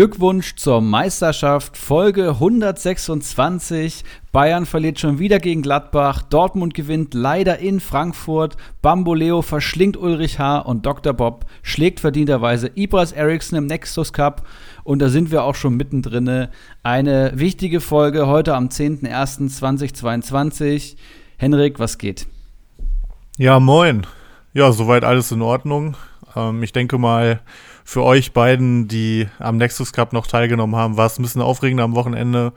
Glückwunsch zur Meisterschaft, Folge 126. Bayern verliert schon wieder gegen Gladbach, Dortmund gewinnt leider in Frankfurt, Bamboleo verschlingt Ulrich H. und Dr. Bob schlägt verdienterweise Ibras Eriksson im Nexus Cup. Und da sind wir auch schon mittendrin. Eine wichtige Folge heute am 10.01.2022. Henrik, was geht? Ja, moin. Ja, soweit alles in Ordnung. Ähm, ich denke mal, für euch beiden, die am Nexus Cup noch teilgenommen haben, war es ein bisschen aufregender am Wochenende.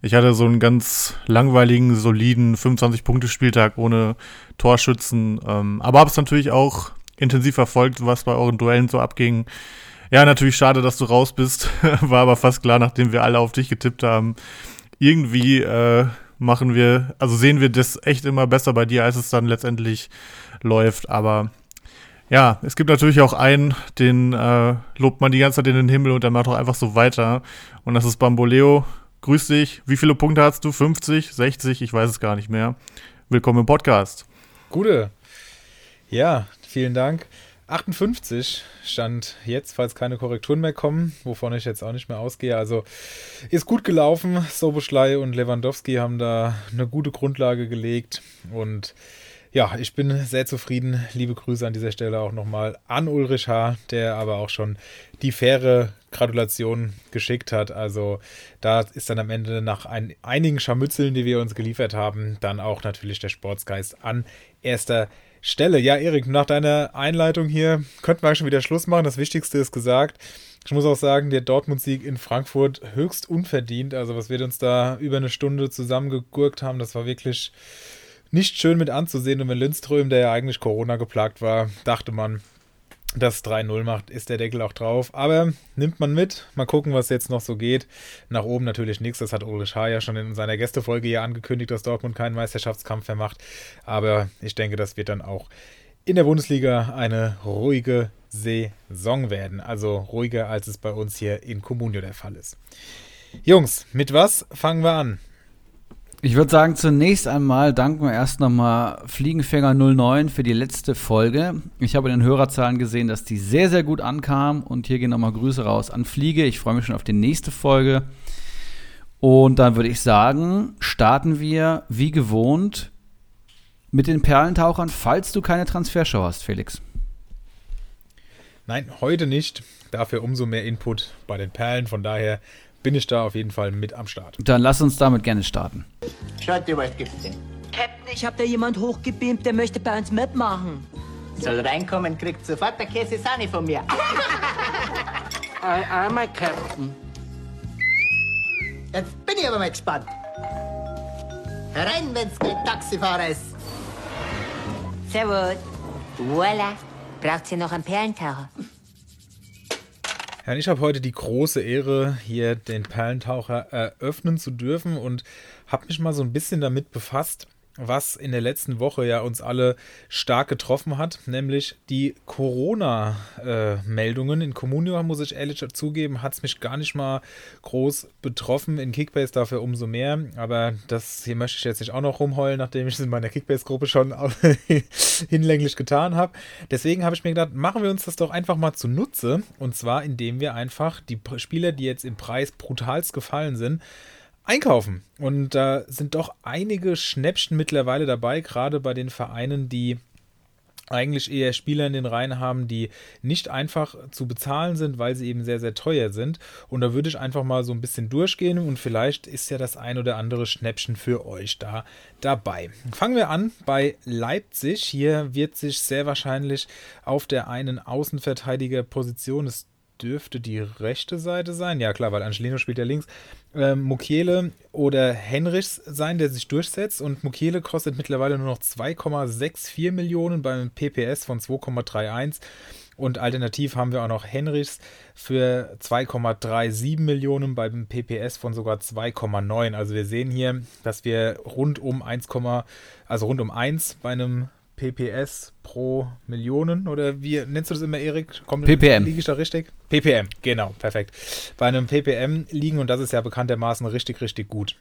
Ich hatte so einen ganz langweiligen, soliden 25-Punkte-Spieltag ohne Torschützen. Ähm, aber habe es natürlich auch intensiv verfolgt, was bei euren Duellen so abging. Ja, natürlich schade, dass du raus bist. War aber fast klar, nachdem wir alle auf dich getippt haben. Irgendwie äh, machen wir, also sehen wir das echt immer besser bei dir, als es dann letztendlich läuft. Aber ja, es gibt natürlich auch einen, den äh, lobt man die ganze Zeit in den Himmel und der macht auch einfach so weiter. Und das ist Bamboleo. Grüß dich. Wie viele Punkte hast du? 50, 60? Ich weiß es gar nicht mehr. Willkommen im Podcast. Gute. Ja, vielen Dank. 58 stand jetzt, falls keine Korrekturen mehr kommen, wovon ich jetzt auch nicht mehr ausgehe. Also ist gut gelaufen. Soboschlei und Lewandowski haben da eine gute Grundlage gelegt und ja, ich bin sehr zufrieden. Liebe Grüße an dieser Stelle auch nochmal an Ulrich H., der aber auch schon die faire Gratulation geschickt hat. Also da ist dann am Ende nach ein, einigen Scharmützeln, die wir uns geliefert haben, dann auch natürlich der Sportsgeist an erster Stelle. Ja, Erik, nach deiner Einleitung hier könnten wir schon wieder Schluss machen. Das Wichtigste ist gesagt. Ich muss auch sagen, der Dortmund-Sieg in Frankfurt höchst unverdient. Also was wir uns da über eine Stunde zusammengegurkt haben, das war wirklich nicht schön mit anzusehen. Und wenn Lindström, der ja eigentlich Corona geplagt war, dachte man, das 3-0 macht, ist der Deckel auch drauf. Aber nimmt man mit. Mal gucken, was jetzt noch so geht. Nach oben natürlich nichts. Das hat Ulrich H. ja schon in seiner Gästefolge hier angekündigt, dass Dortmund keinen Meisterschaftskampf mehr macht. Aber ich denke, das wird dann auch in der Bundesliga eine ruhige Saison werden. Also ruhiger, als es bei uns hier in Comunio der Fall ist. Jungs, mit was fangen wir an? Ich würde sagen, zunächst einmal danken wir erst nochmal Fliegenfänger 09 für die letzte Folge. Ich habe in den Hörerzahlen gesehen, dass die sehr, sehr gut ankam. Und hier gehen nochmal Grüße raus an Fliege. Ich freue mich schon auf die nächste Folge. Und dann würde ich sagen, starten wir wie gewohnt mit den Perlentauchern, falls du keine Transfershow hast, Felix. Nein, heute nicht. Dafür umso mehr Input bei den Perlen. Von daher bin ich da auf jeden Fall mit am Start. Dann lass uns damit gerne starten. Schaut dir, was gibt's denn? Captain, ich hab da jemand hochgebeamt, der möchte bei uns mitmachen. Soll reinkommen, kriegt sofort der Käse Sahne von mir. Einmal, Captain. Jetzt bin ich aber mal gespannt. Herein, wenn's kein Taxifahrer ist. Servus. Voila. Braucht ihr noch einen Perlentaucher? Ja, ich habe heute die große Ehre, hier den Perlentaucher eröffnen zu dürfen und habe mich mal so ein bisschen damit befasst, was in der letzten Woche ja uns alle stark getroffen hat, nämlich die Corona-Meldungen. in Comunio, muss ich ehrlich zugeben, hat es mich gar nicht mal groß betroffen. In Kickbase dafür umso mehr. Aber das hier möchte ich jetzt nicht auch noch rumheulen, nachdem ich es in meiner Kickbase-Gruppe schon hinlänglich getan habe. Deswegen habe ich mir gedacht, machen wir uns das doch einfach mal zunutze. Und zwar, indem wir einfach die Spieler, die jetzt im Preis brutalst gefallen sind, einkaufen. Und da sind doch einige Schnäppchen mittlerweile dabei, gerade bei den Vereinen, die eigentlich eher Spieler in den Reihen haben, die nicht einfach zu bezahlen sind, weil sie eben sehr, sehr teuer sind. Und da würde ich einfach mal so ein bisschen durchgehen und vielleicht ist ja das ein oder andere Schnäppchen für euch da dabei. Fangen wir an bei Leipzig. Hier wird sich sehr wahrscheinlich auf der einen Außenverteidigerposition, es dürfte die rechte Seite sein. Ja, klar, weil Angelino spielt ja links. Ähm, Mukiele oder Henrichs sein, der sich durchsetzt. Und Mukiele kostet mittlerweile nur noch 2,64 Millionen beim PPS von 2,31. Und alternativ haben wir auch noch Henrichs für 2,37 Millionen beim PPS von sogar 2,9. Also wir sehen hier, dass wir rund um 1, also rund um 1 bei einem PPS pro Millionen oder wie nennst du das immer, Erik? Kommt, PPM. Liege ich da richtig? PPM, genau, perfekt. Bei einem PPM liegen und das ist ja bekanntermaßen richtig, richtig gut.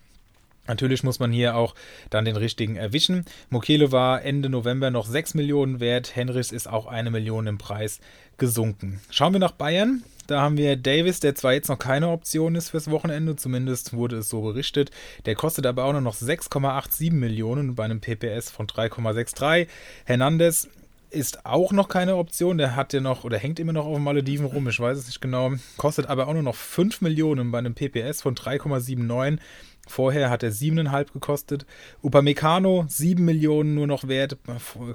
Natürlich muss man hier auch dann den richtigen erwischen. Mokele war Ende November noch 6 Millionen wert. Henrichs ist auch eine Million im Preis gesunken. Schauen wir nach Bayern. Da haben wir Davis, der zwar jetzt noch keine Option ist fürs Wochenende, zumindest wurde es so berichtet. Der kostet aber auch nur noch 6,87 Millionen bei einem PPS von 3,63. Hernandez ist auch noch keine Option. Der hat ja noch oder hängt immer noch auf den Malediven rum. Ich weiß es nicht genau. Kostet aber auch nur noch 5 Millionen bei einem PPS von 3,79. Vorher hat er 7,5 gekostet. Upamecano 7 Millionen nur noch wert,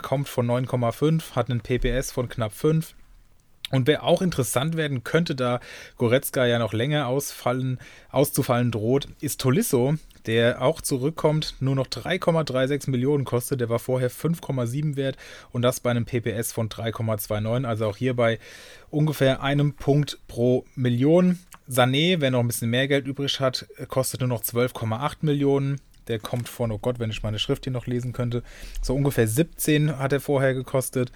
kommt von 9,5, hat einen PPS von knapp 5. Und wer auch interessant werden könnte, da Goretzka ja noch länger ausfallen, auszufallen droht, ist Tolisso, der auch zurückkommt, nur noch 3,36 Millionen kostet. Der war vorher 5,7 wert und das bei einem PPS von 3,29. Also auch hier bei ungefähr einem Punkt pro Million. Sané, wer noch ein bisschen mehr Geld übrig hat, kostet nur noch 12,8 Millionen. Der kommt von, oh Gott, wenn ich meine Schrift hier noch lesen könnte, so ungefähr 17 hat er vorher gekostet.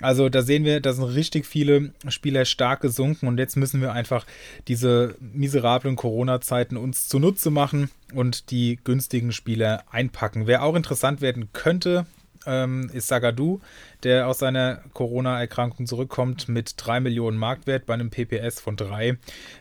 Also da sehen wir, da sind richtig viele Spieler stark gesunken und jetzt müssen wir einfach diese miserablen Corona-Zeiten uns zunutze machen und die günstigen Spieler einpacken. Wer auch interessant werden könnte, ähm, ist Sagadu, der aus seiner Corona-Erkrankung zurückkommt mit 3 Millionen Marktwert bei einem PPS von 3.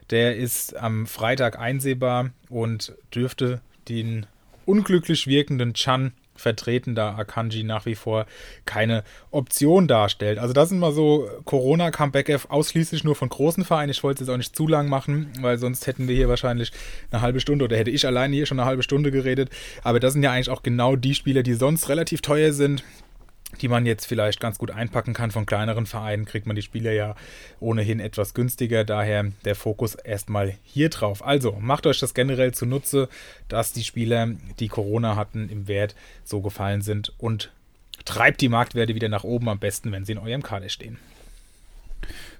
Der ist am Freitag einsehbar und dürfte den unglücklich wirkenden Chan vertreten, da Akanji nach wie vor keine Option darstellt. Also das sind mal so Corona-Comeback ausschließlich nur von großen Vereinen. Ich wollte es jetzt auch nicht zu lang machen, weil sonst hätten wir hier wahrscheinlich eine halbe Stunde oder hätte ich alleine hier schon eine halbe Stunde geredet. Aber das sind ja eigentlich auch genau die Spieler, die sonst relativ teuer sind, die man jetzt vielleicht ganz gut einpacken kann. Von kleineren Vereinen kriegt man die Spieler ja ohnehin etwas günstiger. Daher der Fokus erstmal hier drauf. Also macht euch das generell zunutze, dass die Spieler, die Corona hatten, im Wert so gefallen sind und treibt die Marktwerte wieder nach oben. Am besten, wenn sie in eurem Kader stehen.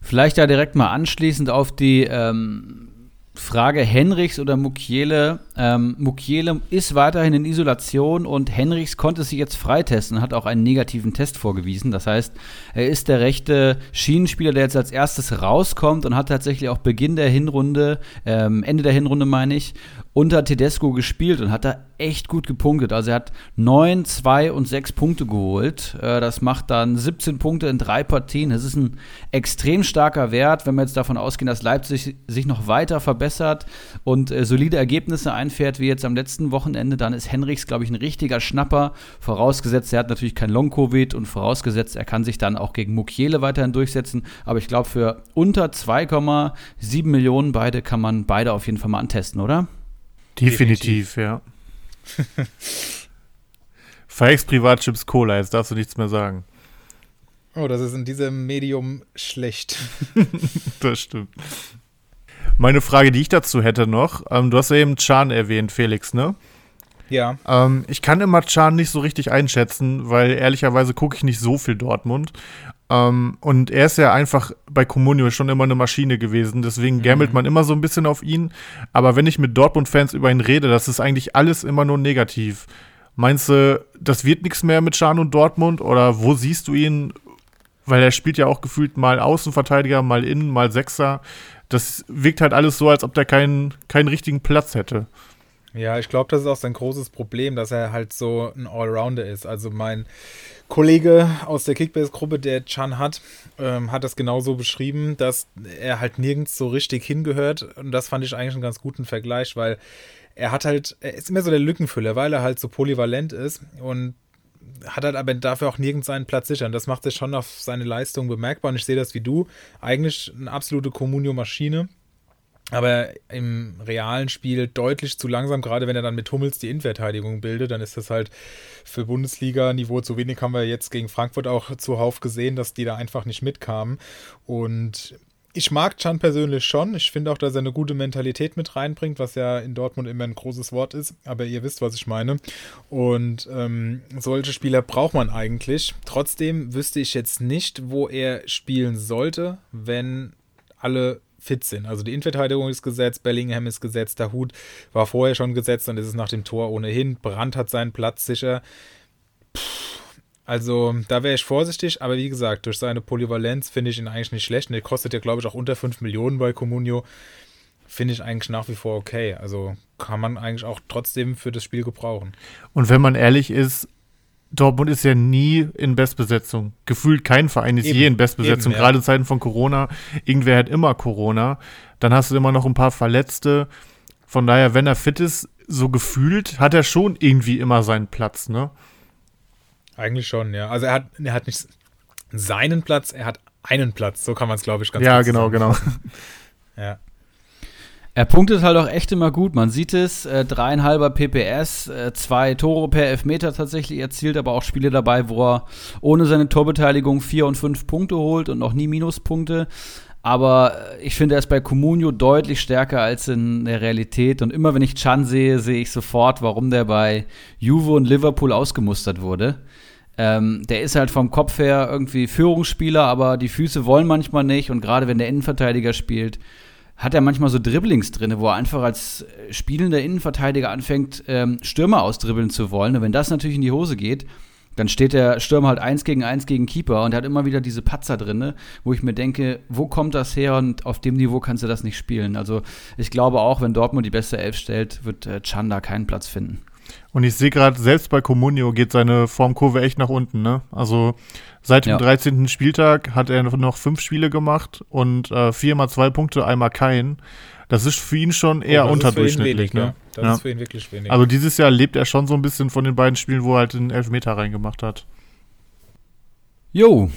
Vielleicht ja direkt mal anschließend auf die ähm, Frage Henrichs oder Mukiele. Ähm, Mukiele ist weiterhin in Isolation und Henrichs konnte sich jetzt freitesten, hat auch einen negativen Test vorgewiesen. Das heißt, er ist der rechte Schienenspieler, der jetzt als erstes rauskommt und hat tatsächlich auch Beginn der Hinrunde, ähm, Ende der Hinrunde meine ich, unter Tedesco gespielt und hat da echt gut gepunktet. Also er hat 9, 2 und 6 Punkte geholt. Äh, das macht dann 17 Punkte in drei Partien. Das ist ein extrem starker Wert, wenn wir jetzt davon ausgehen, dass Leipzig sich noch weiter verbessert und äh, solide Ergebnisse einfährt, wie jetzt am letzten Wochenende. Dann ist Henrichs, glaube ich, ein richtiger Schnapper. Vorausgesetzt, er hat natürlich kein Long-Covid und vorausgesetzt, er kann sich dann auch gegen Mukiele weiterhin durchsetzen. Aber ich glaube, für unter 2,7 Millionen beide kann man beide auf jeden Fall mal antesten, oder? Definitiv, Definitiv. ja. Fakes Privatchips Cola, jetzt darfst du nichts mehr sagen. Oh, das ist in diesem Medium schlecht. das stimmt. Meine Frage, die ich dazu hätte noch, ähm, du hast ja eben Chan erwähnt, Felix, ne? Ja. Ähm, ich kann immer Chan nicht so richtig einschätzen, weil ehrlicherweise gucke ich nicht so viel Dortmund. Ähm, und er ist ja einfach bei Comunio schon immer eine Maschine gewesen, deswegen gammelt mhm. man immer so ein bisschen auf ihn. Aber wenn ich mit Dortmund-Fans über ihn rede, das ist eigentlich alles immer nur negativ. Meinst du, das wird nichts mehr mit Schan und Dortmund? Oder wo siehst du ihn? Weil er spielt ja auch gefühlt mal Außenverteidiger, mal Innen, mal Sechser. Das wirkt halt alles so, als ob der keinen, keinen richtigen Platz hätte. Ja, ich glaube, das ist auch sein großes Problem, dass er halt so ein Allrounder ist. Also mein Kollege aus der Kickbase-Gruppe, der Chan hat, ähm, hat das genauso beschrieben, dass er halt nirgends so richtig hingehört. Und das fand ich eigentlich einen ganz guten Vergleich, weil er hat halt, er ist immer so der Lückenfüller, weil er halt so polyvalent ist und hat halt aber dafür auch nirgends seinen Platz sichern. Das macht sich schon auf seine Leistung bemerkbar und ich sehe das wie du. Eigentlich eine absolute Communio-Maschine aber im realen Spiel deutlich zu langsam, gerade wenn er dann mit Hummels die Innenverteidigung bildet, dann ist das halt für Bundesliga-Niveau zu wenig, haben wir jetzt gegen Frankfurt auch zuhauf gesehen, dass die da einfach nicht mitkamen. Und ich mag Chan persönlich schon. Ich finde auch, dass er eine gute Mentalität mit reinbringt, was ja in Dortmund immer ein großes Wort ist. Aber ihr wisst, was ich meine. Und ähm, solche Spieler braucht man eigentlich. Trotzdem wüsste ich jetzt nicht, wo er spielen sollte, wenn alle fit sind. Also die Innenverteidigung ist gesetzt, Bellingham ist gesetzt, der Hut war vorher schon gesetzt und ist es nach dem Tor ohnehin. Brandt hat seinen Platz sicher. also da wäre ich vorsichtig, aber wie gesagt, durch seine Polyvalenz finde ich ihn eigentlich nicht schlecht. Und der kostet ja, glaube ich, auch unter 5 Millionen bei Comunio. finde ich eigentlich nach wie vor okay. Also kann man eigentlich auch trotzdem für das Spiel gebrauchen. Und wenn man ehrlich ist, Dortmund ist ja nie in Bestbesetzung. Gefühlt kein Verein ist Eben, je in Bestbesetzung. eben, ja. Gerade in Zeiten von Corona. Irgendwer hat immer Corona. Dann hast du immer noch ein paar Verletzte. Von daher, wenn er fit ist, so gefühlt, hat er schon irgendwie immer seinen Platz, ne? Eigentlich schon, ja. Also er hat, er hat nicht seinen Platz, er hat einen Platz. So kann man es, glaube ich, ganz ja, gut genau, genau. zusammenfassen. Ja. Er punktet halt auch echt immer gut. Man sieht es, äh, dreieinhalber PPS, äh, zwei Tore per Elfmeter tatsächlich erzielt, aber auch Spiele dabei, wo er ohne seine Torbeteiligung vier und fünf Punkte holt und noch nie Minuspunkte. Aber äh, ich finde, er ist bei Comunio deutlich stärker als in der Realität. Und immer wenn ich Chan sehe, sehe ich sofort, warum der bei Juve und Liverpool ausgemustert wurde. Ähm, der ist halt vom Kopf her irgendwie Führungsspieler, aber die Füße wollen manchmal nicht. Und gerade wenn der Innenverteidiger spielt, hat er manchmal so Dribblings drin, wo er einfach als äh, spielender Innenverteidiger anfängt, ähm, Stürmer ausdribbeln zu wollen. Und wenn das natürlich in die Hose geht, dann steht der Stürmer halt eins gegen eins gegen Keeper und hat immer wieder diese Patzer drin, wo ich mir denke, wo kommt das her und auf dem Niveau kannst du das nicht spielen. Also ich glaube auch, wenn Dortmund die beste Elf stellt, wird äh, Chanda keinen Platz finden. Und ich sehe gerade, selbst bei Comunio geht seine Formkurve echt nach unten, ne? Also seit dem Ja. 13. Spieltag hat er noch fünf Spiele gemacht und äh, viermal zwei Punkte, einmal keinen. Das ist für ihn schon eher Oh, das ist für ihn unterdurchschnittlich, wenig, ne? ja. Das Ja. ist für ihn wirklich wenig. Also dieses Jahr lebt er schon so ein bisschen von den beiden Spielen, wo er halt den Elfmeter reingemacht hat. Jo,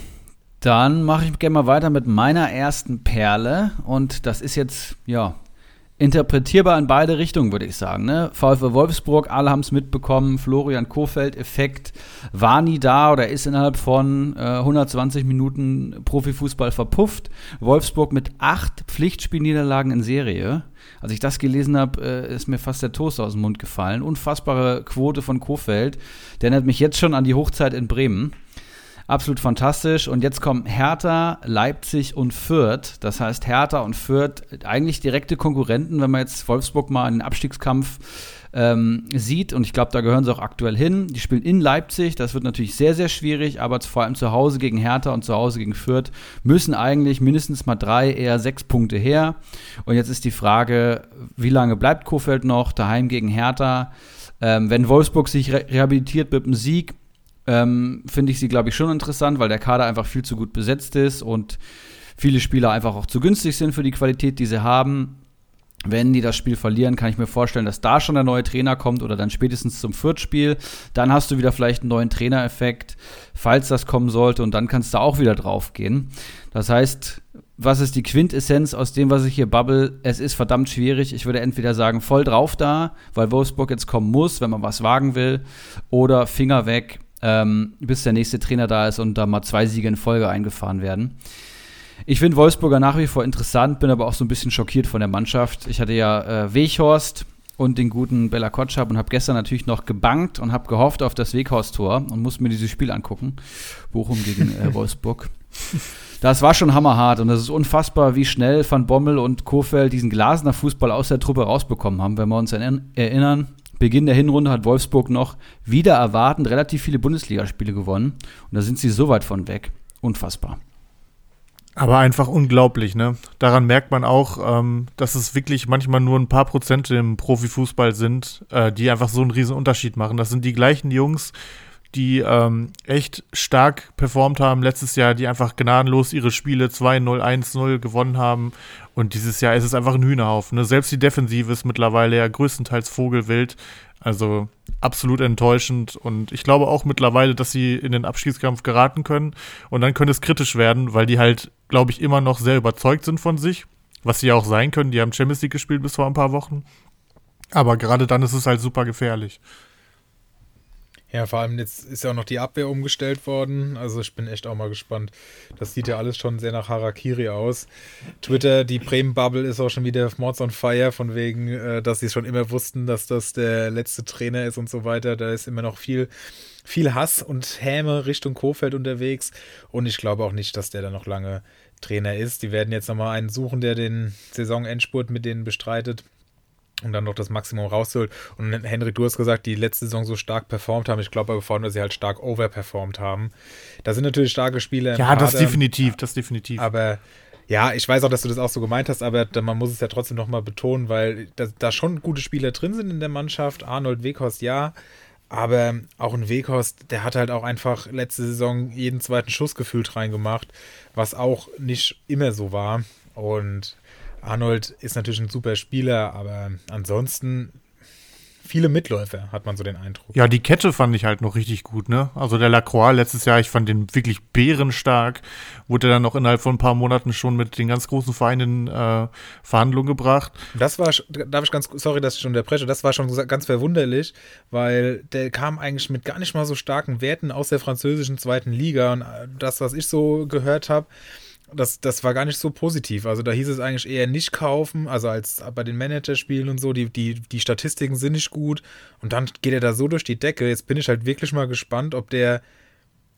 dann mache ich gerne mal weiter mit meiner ersten Perle. Und das ist jetzt, ja, interpretierbar in beide Richtungen, würde ich sagen. Ne? VfL Wolfsburg, alle haben es mitbekommen. Florian Kofeld-Effekt war nie da oder ist innerhalb von äh, 120 Minuten Profifußball verpufft. Wolfsburg mit acht Pflichtspielniederlagen in Serie. Als ich das gelesen habe, äh, ist mir fast der Toast aus dem Mund gefallen. Unfassbare Quote von Kofeld. Der erinnert mich jetzt schon an die Hochzeit in Bremen. Absolut fantastisch. Und jetzt kommen Hertha, Leipzig und Fürth. Das heißt, Hertha und Fürth eigentlich direkte Konkurrenten, wenn man jetzt Wolfsburg mal in den Abstiegskampf ähm, sieht. Und ich glaube, da gehören sie auch aktuell hin. Die spielen in Leipzig. Das wird natürlich sehr, sehr schwierig. Aber vor allem zu Hause gegen Hertha und zu Hause gegen Fürth müssen eigentlich mindestens mal drei, eher sechs Punkte her. Und jetzt ist die Frage, wie lange bleibt Kofeld noch? Daheim gegen Hertha. Ähm, wenn Wolfsburg sich re rehabilitiert mit einem Sieg, ähm, finde ich sie, glaube ich, schon interessant, weil der Kader einfach viel zu gut besetzt ist und viele Spieler einfach auch zu günstig sind für die Qualität, die sie haben. Wenn die das Spiel verlieren, kann ich mir vorstellen, dass da schon der neue Trainer kommt oder dann spätestens zum Viertspiel. Dann hast du wieder vielleicht einen neuen Trainereffekt, falls das kommen sollte, und dann kannst du auch wieder drauf gehen. Das heißt, was ist die Quintessenz aus dem, was ich hier bubble? Es ist verdammt schwierig. Ich würde entweder sagen, voll drauf da, weil Wolfsburg jetzt kommen muss, wenn man was wagen will, oder Finger weg, ähm, bis der nächste Trainer da ist und da mal zwei Siege in Folge eingefahren werden. Ich finde Wolfsburger nach wie vor interessant, bin aber auch so ein bisschen schockiert von der Mannschaft. Ich hatte ja äh, Weghorst und den guten Bella Kotschap und habe gestern natürlich noch gebankt und habe gehofft auf das Weghorst-Tor und musste mir dieses Spiel angucken. Bochum gegen äh, Wolfsburg. Das war schon hammerhart und das ist unfassbar, wie schnell Van Bommel und Kofeld diesen Glasner Fußball aus der Truppe rausbekommen haben. Wenn wir uns erinn- erinnern, Beginn der Hinrunde hat Wolfsburg noch wieder erwartend relativ viele Bundesligaspiele gewonnen und da sind sie so weit von weg. Unfassbar. Aber einfach unglaublich, ne? Daran merkt man auch, ähm, dass es wirklich manchmal nur ein paar Prozent im Profifußball sind, äh, die einfach so einen riesen Unterschied machen. Das sind die gleichen Jungs, die ähm, echt stark performt haben letztes Jahr, die einfach gnadenlos ihre Spiele 2-0, 1-0 gewonnen haben. Und dieses Jahr ist es einfach ein Hühnerhaufen. Ne? Selbst die Defensive ist mittlerweile ja größtenteils Vogelwild. Also absolut enttäuschend. Und ich glaube auch mittlerweile, dass sie in den Abschiedskampf geraten können. Und dann könnte es kritisch werden, weil die halt, glaube ich, immer noch sehr überzeugt sind von sich. Was sie ja auch sein können. Die haben Champions League gespielt bis vor ein paar Wochen. Aber gerade dann ist es halt super gefährlich. Ja, vor allem jetzt ist ja auch noch die Abwehr umgestellt worden. Also ich bin echt auch mal gespannt. Das sieht ja alles schon sehr nach Harakiri aus. Twitter, die Bremen-Bubble ist auch schon wieder Mords on Fire, von wegen, äh, dass sie schon immer wussten, dass das der letzte Trainer ist und so weiter. Da ist immer noch viel, viel Hass und Häme Richtung Kofeld unterwegs. Und ich glaube auch nicht, dass der da noch lange Trainer ist. Die werden jetzt nochmal einen suchen, der den Saisonendspurt mit denen bestreitet und dann noch das Maximum rausholt. Und Henrik, du hast gesagt, die letzte Saison so stark performt haben. Ich glaube aber vor allem, dass sie halt stark overperformt haben. Da sind natürlich starke Spieler im Ja, das Kader, definitiv, das definitiv. Aber Ja, ich weiß auch, dass du das auch so gemeint hast, aber man muss es ja trotzdem nochmal betonen, weil da, da, schon gute Spieler drin sind in der Mannschaft. Arnold Weghorst, ja. Aber auch ein Weghorst, der hat halt auch einfach letzte Saison jeden zweiten Schuss gefühlt reingemacht, was auch nicht immer so war. Und Arnold ist natürlich ein super Spieler, aber ansonsten viele Mitläufer, hat man so den Eindruck. Ja, die Kette fand ich halt noch richtig gut, ne? Also der Lacroix letztes Jahr, ich fand den wirklich bärenstark. Wurde dann noch innerhalb von ein paar Monaten schon mit den ganz großen Vereinen äh, Verhandlungen gebracht. Das war, darf ich ganz, sorry, dass ich schon unterbreche, das war schon ganz verwunderlich, weil der kam eigentlich mit gar nicht mal so starken Werten aus der französischen zweiten Liga und äh, das, was ich so gehört habe, das, das war gar nicht so positiv. Also da hieß es eigentlich eher nicht kaufen, also als bei den Managerspielen und so, die, die, die Statistiken sind nicht gut. Und dann geht er da so durch die Decke. Jetzt bin ich halt wirklich mal gespannt, ob der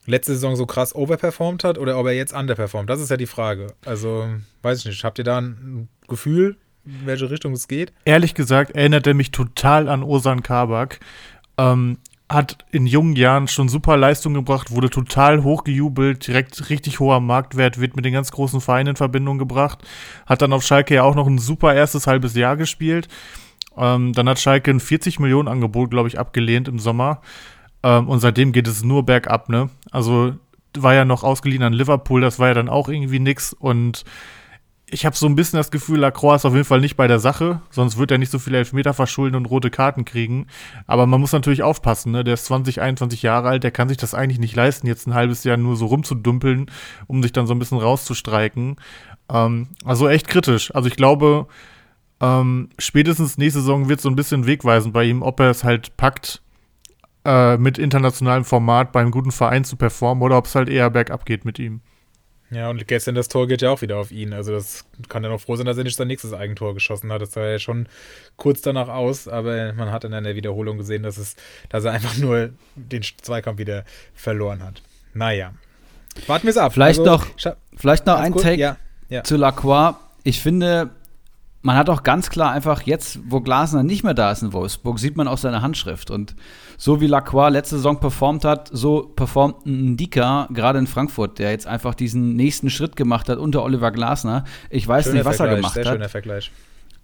letzte Saison so krass overperformt hat oder ob er jetzt underperformt. Das ist ja die Frage. Also, weiß ich nicht. Habt ihr da ein Gefühl, in welche Richtung es geht? Ehrlich gesagt erinnert er mich total an Osan Kabak. Ähm, hat in jungen Jahren schon super Leistung gebracht, wurde total hochgejubelt, direkt richtig hoher Marktwert, wird mit den ganz großen Vereinen in Verbindung gebracht. Hat dann auf Schalke ja auch noch ein super erstes halbes Jahr gespielt. Ähm, dann hat Schalke ein 40 Millionen Angebot, glaube ich, abgelehnt im Sommer. Ähm, und seitdem geht es nur bergab, ne? Also war ja noch ausgeliehen an Liverpool, das war ja dann auch irgendwie nix und ich habe so ein bisschen das Gefühl, Lacroix ist auf jeden Fall nicht bei der Sache, sonst wird er nicht so viele Elfmeter verschulden und rote Karten kriegen. Aber man muss natürlich aufpassen, ne? Der ist 20, 21 Jahre alt, der kann sich das eigentlich nicht leisten, jetzt ein halbes Jahr nur so rumzudumpeln, um sich dann so ein bisschen rauszustreiken. Ähm, also echt kritisch. Also ich glaube, ähm, spätestens nächste Saison wird so ein bisschen wegweisend bei ihm, ob er es halt packt, äh, mit internationalem Format beim guten Verein zu performen oder ob es halt eher bergab geht mit ihm. Ja, und gestern das Tor geht ja auch wieder auf ihn. Also das kann er noch froh sein, dass er nicht sein nächstes Eigentor geschossen hat. Das sah ja schon kurz danach aus, aber man hat in der Wiederholung gesehen, dass, es, dass er einfach nur den Zweikampf wieder verloren hat. Naja. Warten wir es ab. Vielleicht also, noch, vielleicht noch ein Take ja, ja. zu Lacroix. Ich finde, man hat auch ganz klar einfach jetzt, wo Glasner nicht mehr da ist in Wolfsburg, sieht man auch seine Handschrift. Und so wie Lacroix letzte Saison performt hat, so performt ein Dika gerade in Frankfurt, der jetzt einfach diesen nächsten Schritt gemacht hat unter Oliver Glasner. Ich weiß schöner nicht, was Vergleich, er gemacht sehr hat. Schöner Vergleich.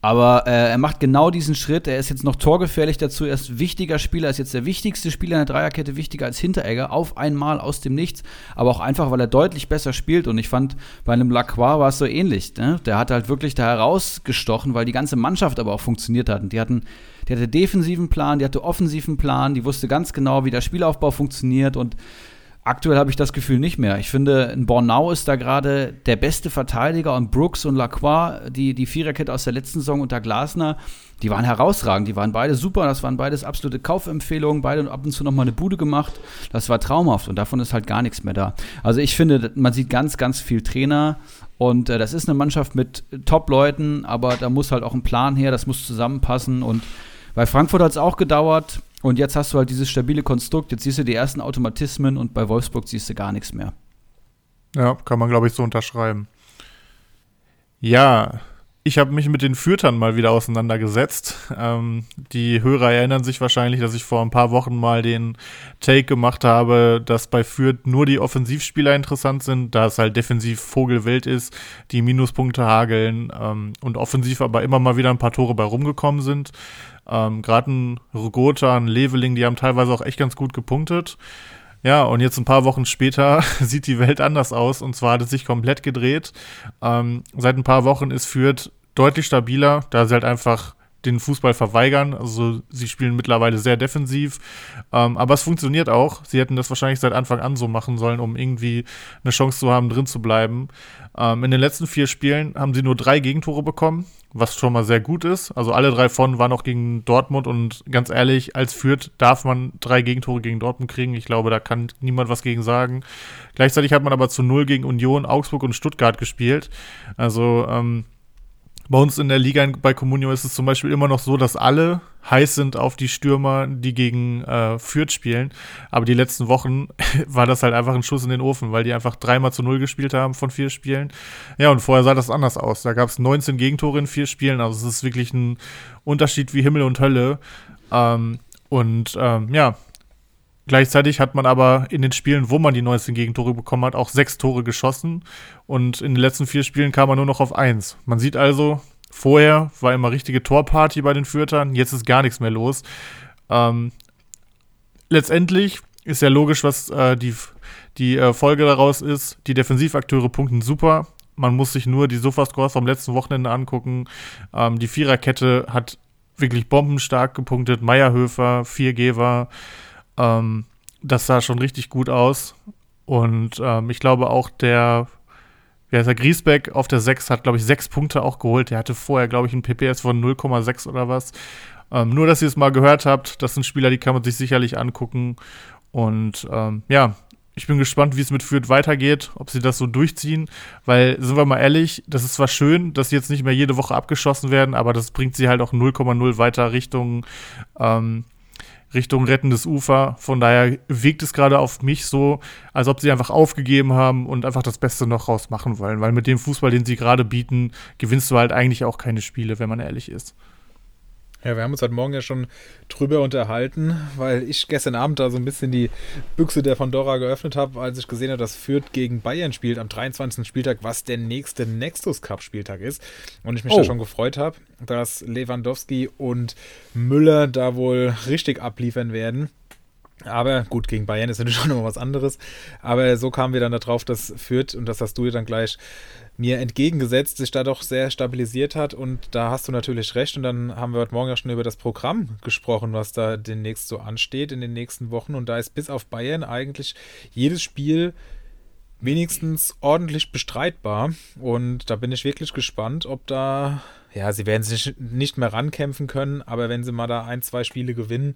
Aber äh, er macht genau diesen Schritt. Er ist jetzt noch torgefährlich dazu. Er ist wichtiger Spieler, ist jetzt der wichtigste Spieler in der Dreierkette, wichtiger als Hinteregger, auf einmal aus dem Nichts. Aber auch einfach, weil er deutlich besser spielt. Und ich fand, bei einem Lacroix war es so ähnlich. Ne? Der hat halt wirklich da herausgestochen, weil die ganze Mannschaft aber auch funktioniert hat. Und die hatten, die hatte defensiven Plan, die hatte offensiven Plan, die wusste ganz genau, wie der Spielaufbau funktioniert. Und Aktuell habe ich das Gefühl nicht mehr. Ich finde, in Bornau ist da gerade der beste Verteidiger und Brooks und Lacroix, die, die Viererkette aus der letzten Saison unter Glasner, die waren herausragend. Die waren beide super. Das waren beides absolute Kaufempfehlungen. Beide ab und zu nochmal eine Bude gemacht. Das war traumhaft und davon ist halt gar nichts mehr da. Also ich finde, man sieht ganz, ganz viel Trainer und äh, das ist eine Mannschaft mit Top-Leuten, aber da muss halt auch ein Plan her, das muss zusammenpassen und bei Frankfurt hat es auch gedauert. Und jetzt hast du halt dieses stabile Konstrukt, jetzt siehst du die ersten Automatismen und bei Wolfsburg siehst du gar nichts mehr. Ja, kann man, glaube ich, so unterschreiben. Ja, ich habe mich mit den Fürtern mal wieder auseinandergesetzt. Ähm, die Hörer erinnern sich wahrscheinlich, dass ich vor ein paar Wochen mal den Take gemacht habe, dass bei Fürth nur die Offensivspieler interessant sind, da es halt defensiv Vogelwild ist, die Minuspunkte hageln ähm, und offensiv aber immer mal wieder ein paar Tore bei rumgekommen sind. Ähm, Gerade ein Rogota, ein Leveling, die haben teilweise auch echt ganz gut gepunktet. Ja, und jetzt ein paar Wochen später sieht die Welt anders aus und zwar hat es sich komplett gedreht. Ähm, seit ein paar Wochen ist Fürth deutlich stabiler, da sie halt einfach den Fußball verweigern. Also sie spielen mittlerweile sehr defensiv. Ähm, aber es funktioniert auch. Sie hätten das wahrscheinlich seit Anfang an so machen sollen, um irgendwie eine Chance zu haben, drin zu bleiben. Ähm, in den letzten vier Spielen haben sie nur drei Gegentore bekommen, was schon mal sehr gut ist. Also alle drei von waren auch gegen Dortmund und ganz ehrlich, als Fürth darf man drei Gegentore gegen Dortmund kriegen. Ich glaube, da kann niemand was gegen sagen. Gleichzeitig hat man aber zu null gegen Union, Augsburg und Stuttgart gespielt. Also ähm, bei uns in der Liga bei Comunio ist es zum Beispiel immer noch so, dass alle heiß sind auf die Stürmer, die gegen äh, Fürth spielen. Aber die letzten Wochen war das halt einfach ein Schuss in den Ofen, weil die einfach dreimal zu null gespielt haben von vier Spielen. Ja, und vorher sah das anders aus. Da gab es 19 Gegentore in vier Spielen. Also es ist wirklich ein Unterschied wie Himmel und Hölle. Ähm, und ähm, ja, Gleichzeitig hat man aber in den Spielen, wo man die 19 Gegentore bekommen hat, auch sechs Tore geschossen. Und in den letzten vier Spielen kam man nur noch auf eins. Man sieht also, vorher war immer richtige Torparty bei den Fürtern, jetzt ist gar nichts mehr los. Ähm, letztendlich ist ja logisch, was äh, die, die äh, Folge daraus ist. Die Defensivakteure punkten super. Man muss sich nur die Sofascores vom letzten Wochenende angucken. Ähm, die Viererkette hat wirklich bombenstark gepunktet. Meierhöfer, Viergeber, ähm, das sah schon richtig gut aus. Und ähm, ich glaube auch der, wie heißt der, Griesbeck auf der 6 hat, glaube ich, sechs Punkte auch geholt. Der hatte vorher, glaube ich, ein PPS von 0,6 oder was. Ähm, nur, dass ihr es mal gehört habt, das sind Spieler, die kann man sich sicherlich angucken. Und ähm, ja, ich bin gespannt, wie es mit Fürth weitergeht, ob sie das so durchziehen, weil, sind wir mal ehrlich, das ist zwar schön, dass sie jetzt nicht mehr jede Woche abgeschossen werden, aber das bringt sie halt auch 0,0 weiter Richtung ähm, Richtung rettendes Ufer. Von daher wirkt es gerade auf mich so, als ob sie einfach aufgegeben haben und einfach das Beste noch rausmachen wollen. Weil mit dem Fußball, den sie gerade bieten, gewinnst du halt eigentlich auch keine Spiele, wenn man ehrlich ist. Ja, wir haben uns heute Morgen ja schon drüber unterhalten, weil ich gestern Abend da so ein bisschen die Büchse der Pandora geöffnet habe, als ich gesehen habe, dass Fürth gegen Bayern spielt am 23. Spieltag, was der nächste Nexus Cup Spieltag ist. Und ich mich oh. da schon gefreut habe, dass Lewandowski und Müller da wohl richtig abliefern werden. Aber gut, gegen Bayern ist natürlich schon noch was anderes. Aber so kamen wir dann darauf, dass Fürth, und das hast du dir dann gleich mir entgegengesetzt, sich da doch sehr stabilisiert hat. Und da hast du natürlich recht. Und dann haben wir heute Morgen ja schon über das Programm gesprochen, was da demnächst so ansteht in den nächsten Wochen. Und da ist bis auf Bayern eigentlich jedes Spiel wenigstens ordentlich bestreitbar. Und da bin ich wirklich gespannt, ob da, ja, sie werden sich nicht mehr rankämpfen können, aber wenn sie mal da ein, zwei Spiele gewinnen,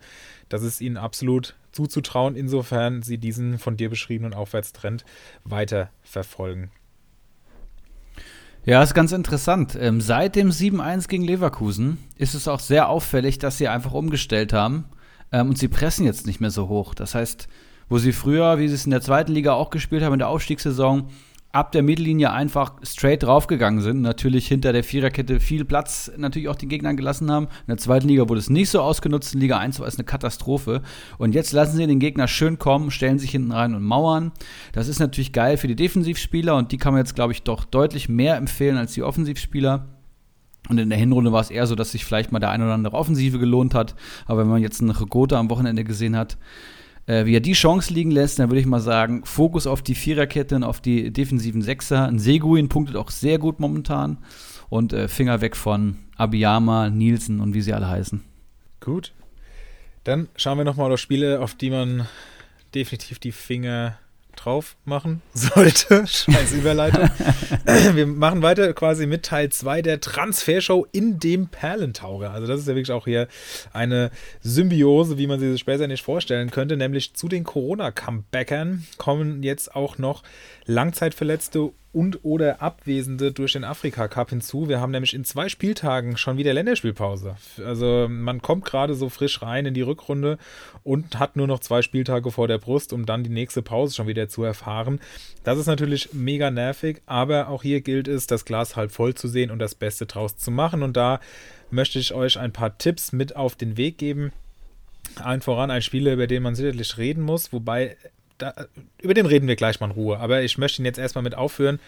das ist ihnen absolut zuzutrauen, insofern sie diesen von dir beschriebenen Aufwärtstrend weiter verfolgen. Ja, ist ganz interessant. Ähm, seit dem 7-1 gegen Leverkusen ist es auch sehr auffällig, dass sie einfach umgestellt haben ähm, und sie pressen jetzt nicht mehr so hoch. Das heißt, wo sie früher, wie sie es in der zweiten Liga auch gespielt haben, in der Aufstiegssaison, ab der Mittellinie einfach straight draufgegangen sind. Natürlich hinter der Viererkette viel Platz natürlich auch den Gegnern gelassen haben. In der zweiten Liga wurde es nicht so ausgenutzt. In Liga 1 war es eine Katastrophe. Und jetzt lassen sie den Gegner schön kommen, stellen sich hinten rein und mauern. Das ist natürlich geil für die Defensivspieler und die kann man jetzt, glaube ich, doch deutlich mehr empfehlen als die Offensivspieler. Und in der Hinrunde war es eher so, dass sich vielleicht mal der ein oder andere Offensive gelohnt hat. Aber wenn man jetzt einen Regote am Wochenende gesehen hat, äh, wie er die Chance liegen lässt, dann würde ich mal sagen, Fokus auf die Viererkette und auf die defensiven Sechser. Ein Seguin punktet auch sehr gut momentan. Und äh, Finger weg von Abiyama, Nielsen und wie sie alle heißen. Gut. Dann schauen wir nochmal auf Spiele, auf die man definitiv die Finger drauf machen sollte. Scheiß Überleitung. wir machen weiter quasi mit Teil 2 der Transfershow in dem Perlentauger. Also das ist ja wirklich auch hier eine Symbiose, wie man sie sich später nicht vorstellen könnte. Nämlich zu den Corona-Comebackern kommen jetzt auch noch Langzeitverletzte und oder Abwesende durch den Afrika Cup hinzu. Wir haben nämlich in zwei Spieltagen schon wieder Länderspielpause. Also man kommt gerade so frisch rein in die Rückrunde und hat nur noch zwei Spieltage vor der Brust, um dann die nächste Pause schon wieder zu erfahren. Das ist natürlich mega nervig, aber auch hier gilt es, das Glas halb voll zu sehen und das Beste draus zu machen. Und da möchte ich euch ein paar Tipps mit auf den Weg geben. Allen voran ein Spieler, über den man sicherlich reden muss, wobei da, über den reden wir gleich mal in Ruhe. Aber ich möchte ihn jetzt erstmal mit aufführen.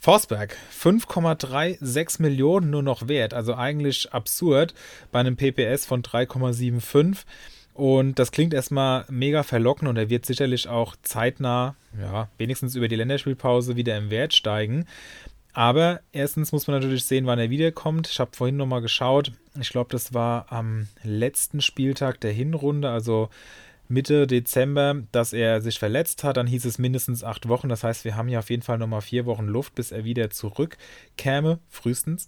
Forsberg, 5,36 Millionen nur noch wert. Also eigentlich absurd bei einem PPS von 3,75. Und das klingt erstmal mega verlockend und er wird sicherlich auch zeitnah, ja, wenigstens über die Länderspielpause wieder im Wert steigen. Aber erstens muss man natürlich sehen, wann er wiederkommt. Ich habe vorhin nochmal geschaut. Ich glaube, das war am letzten Spieltag der Hinrunde, also Mitte Dezember, dass er sich verletzt hat. Dann hieß es mindestens acht Wochen. Das heißt, wir haben ja auf jeden Fall nochmal vier Wochen Luft, bis er wieder zurückkäme, frühestens.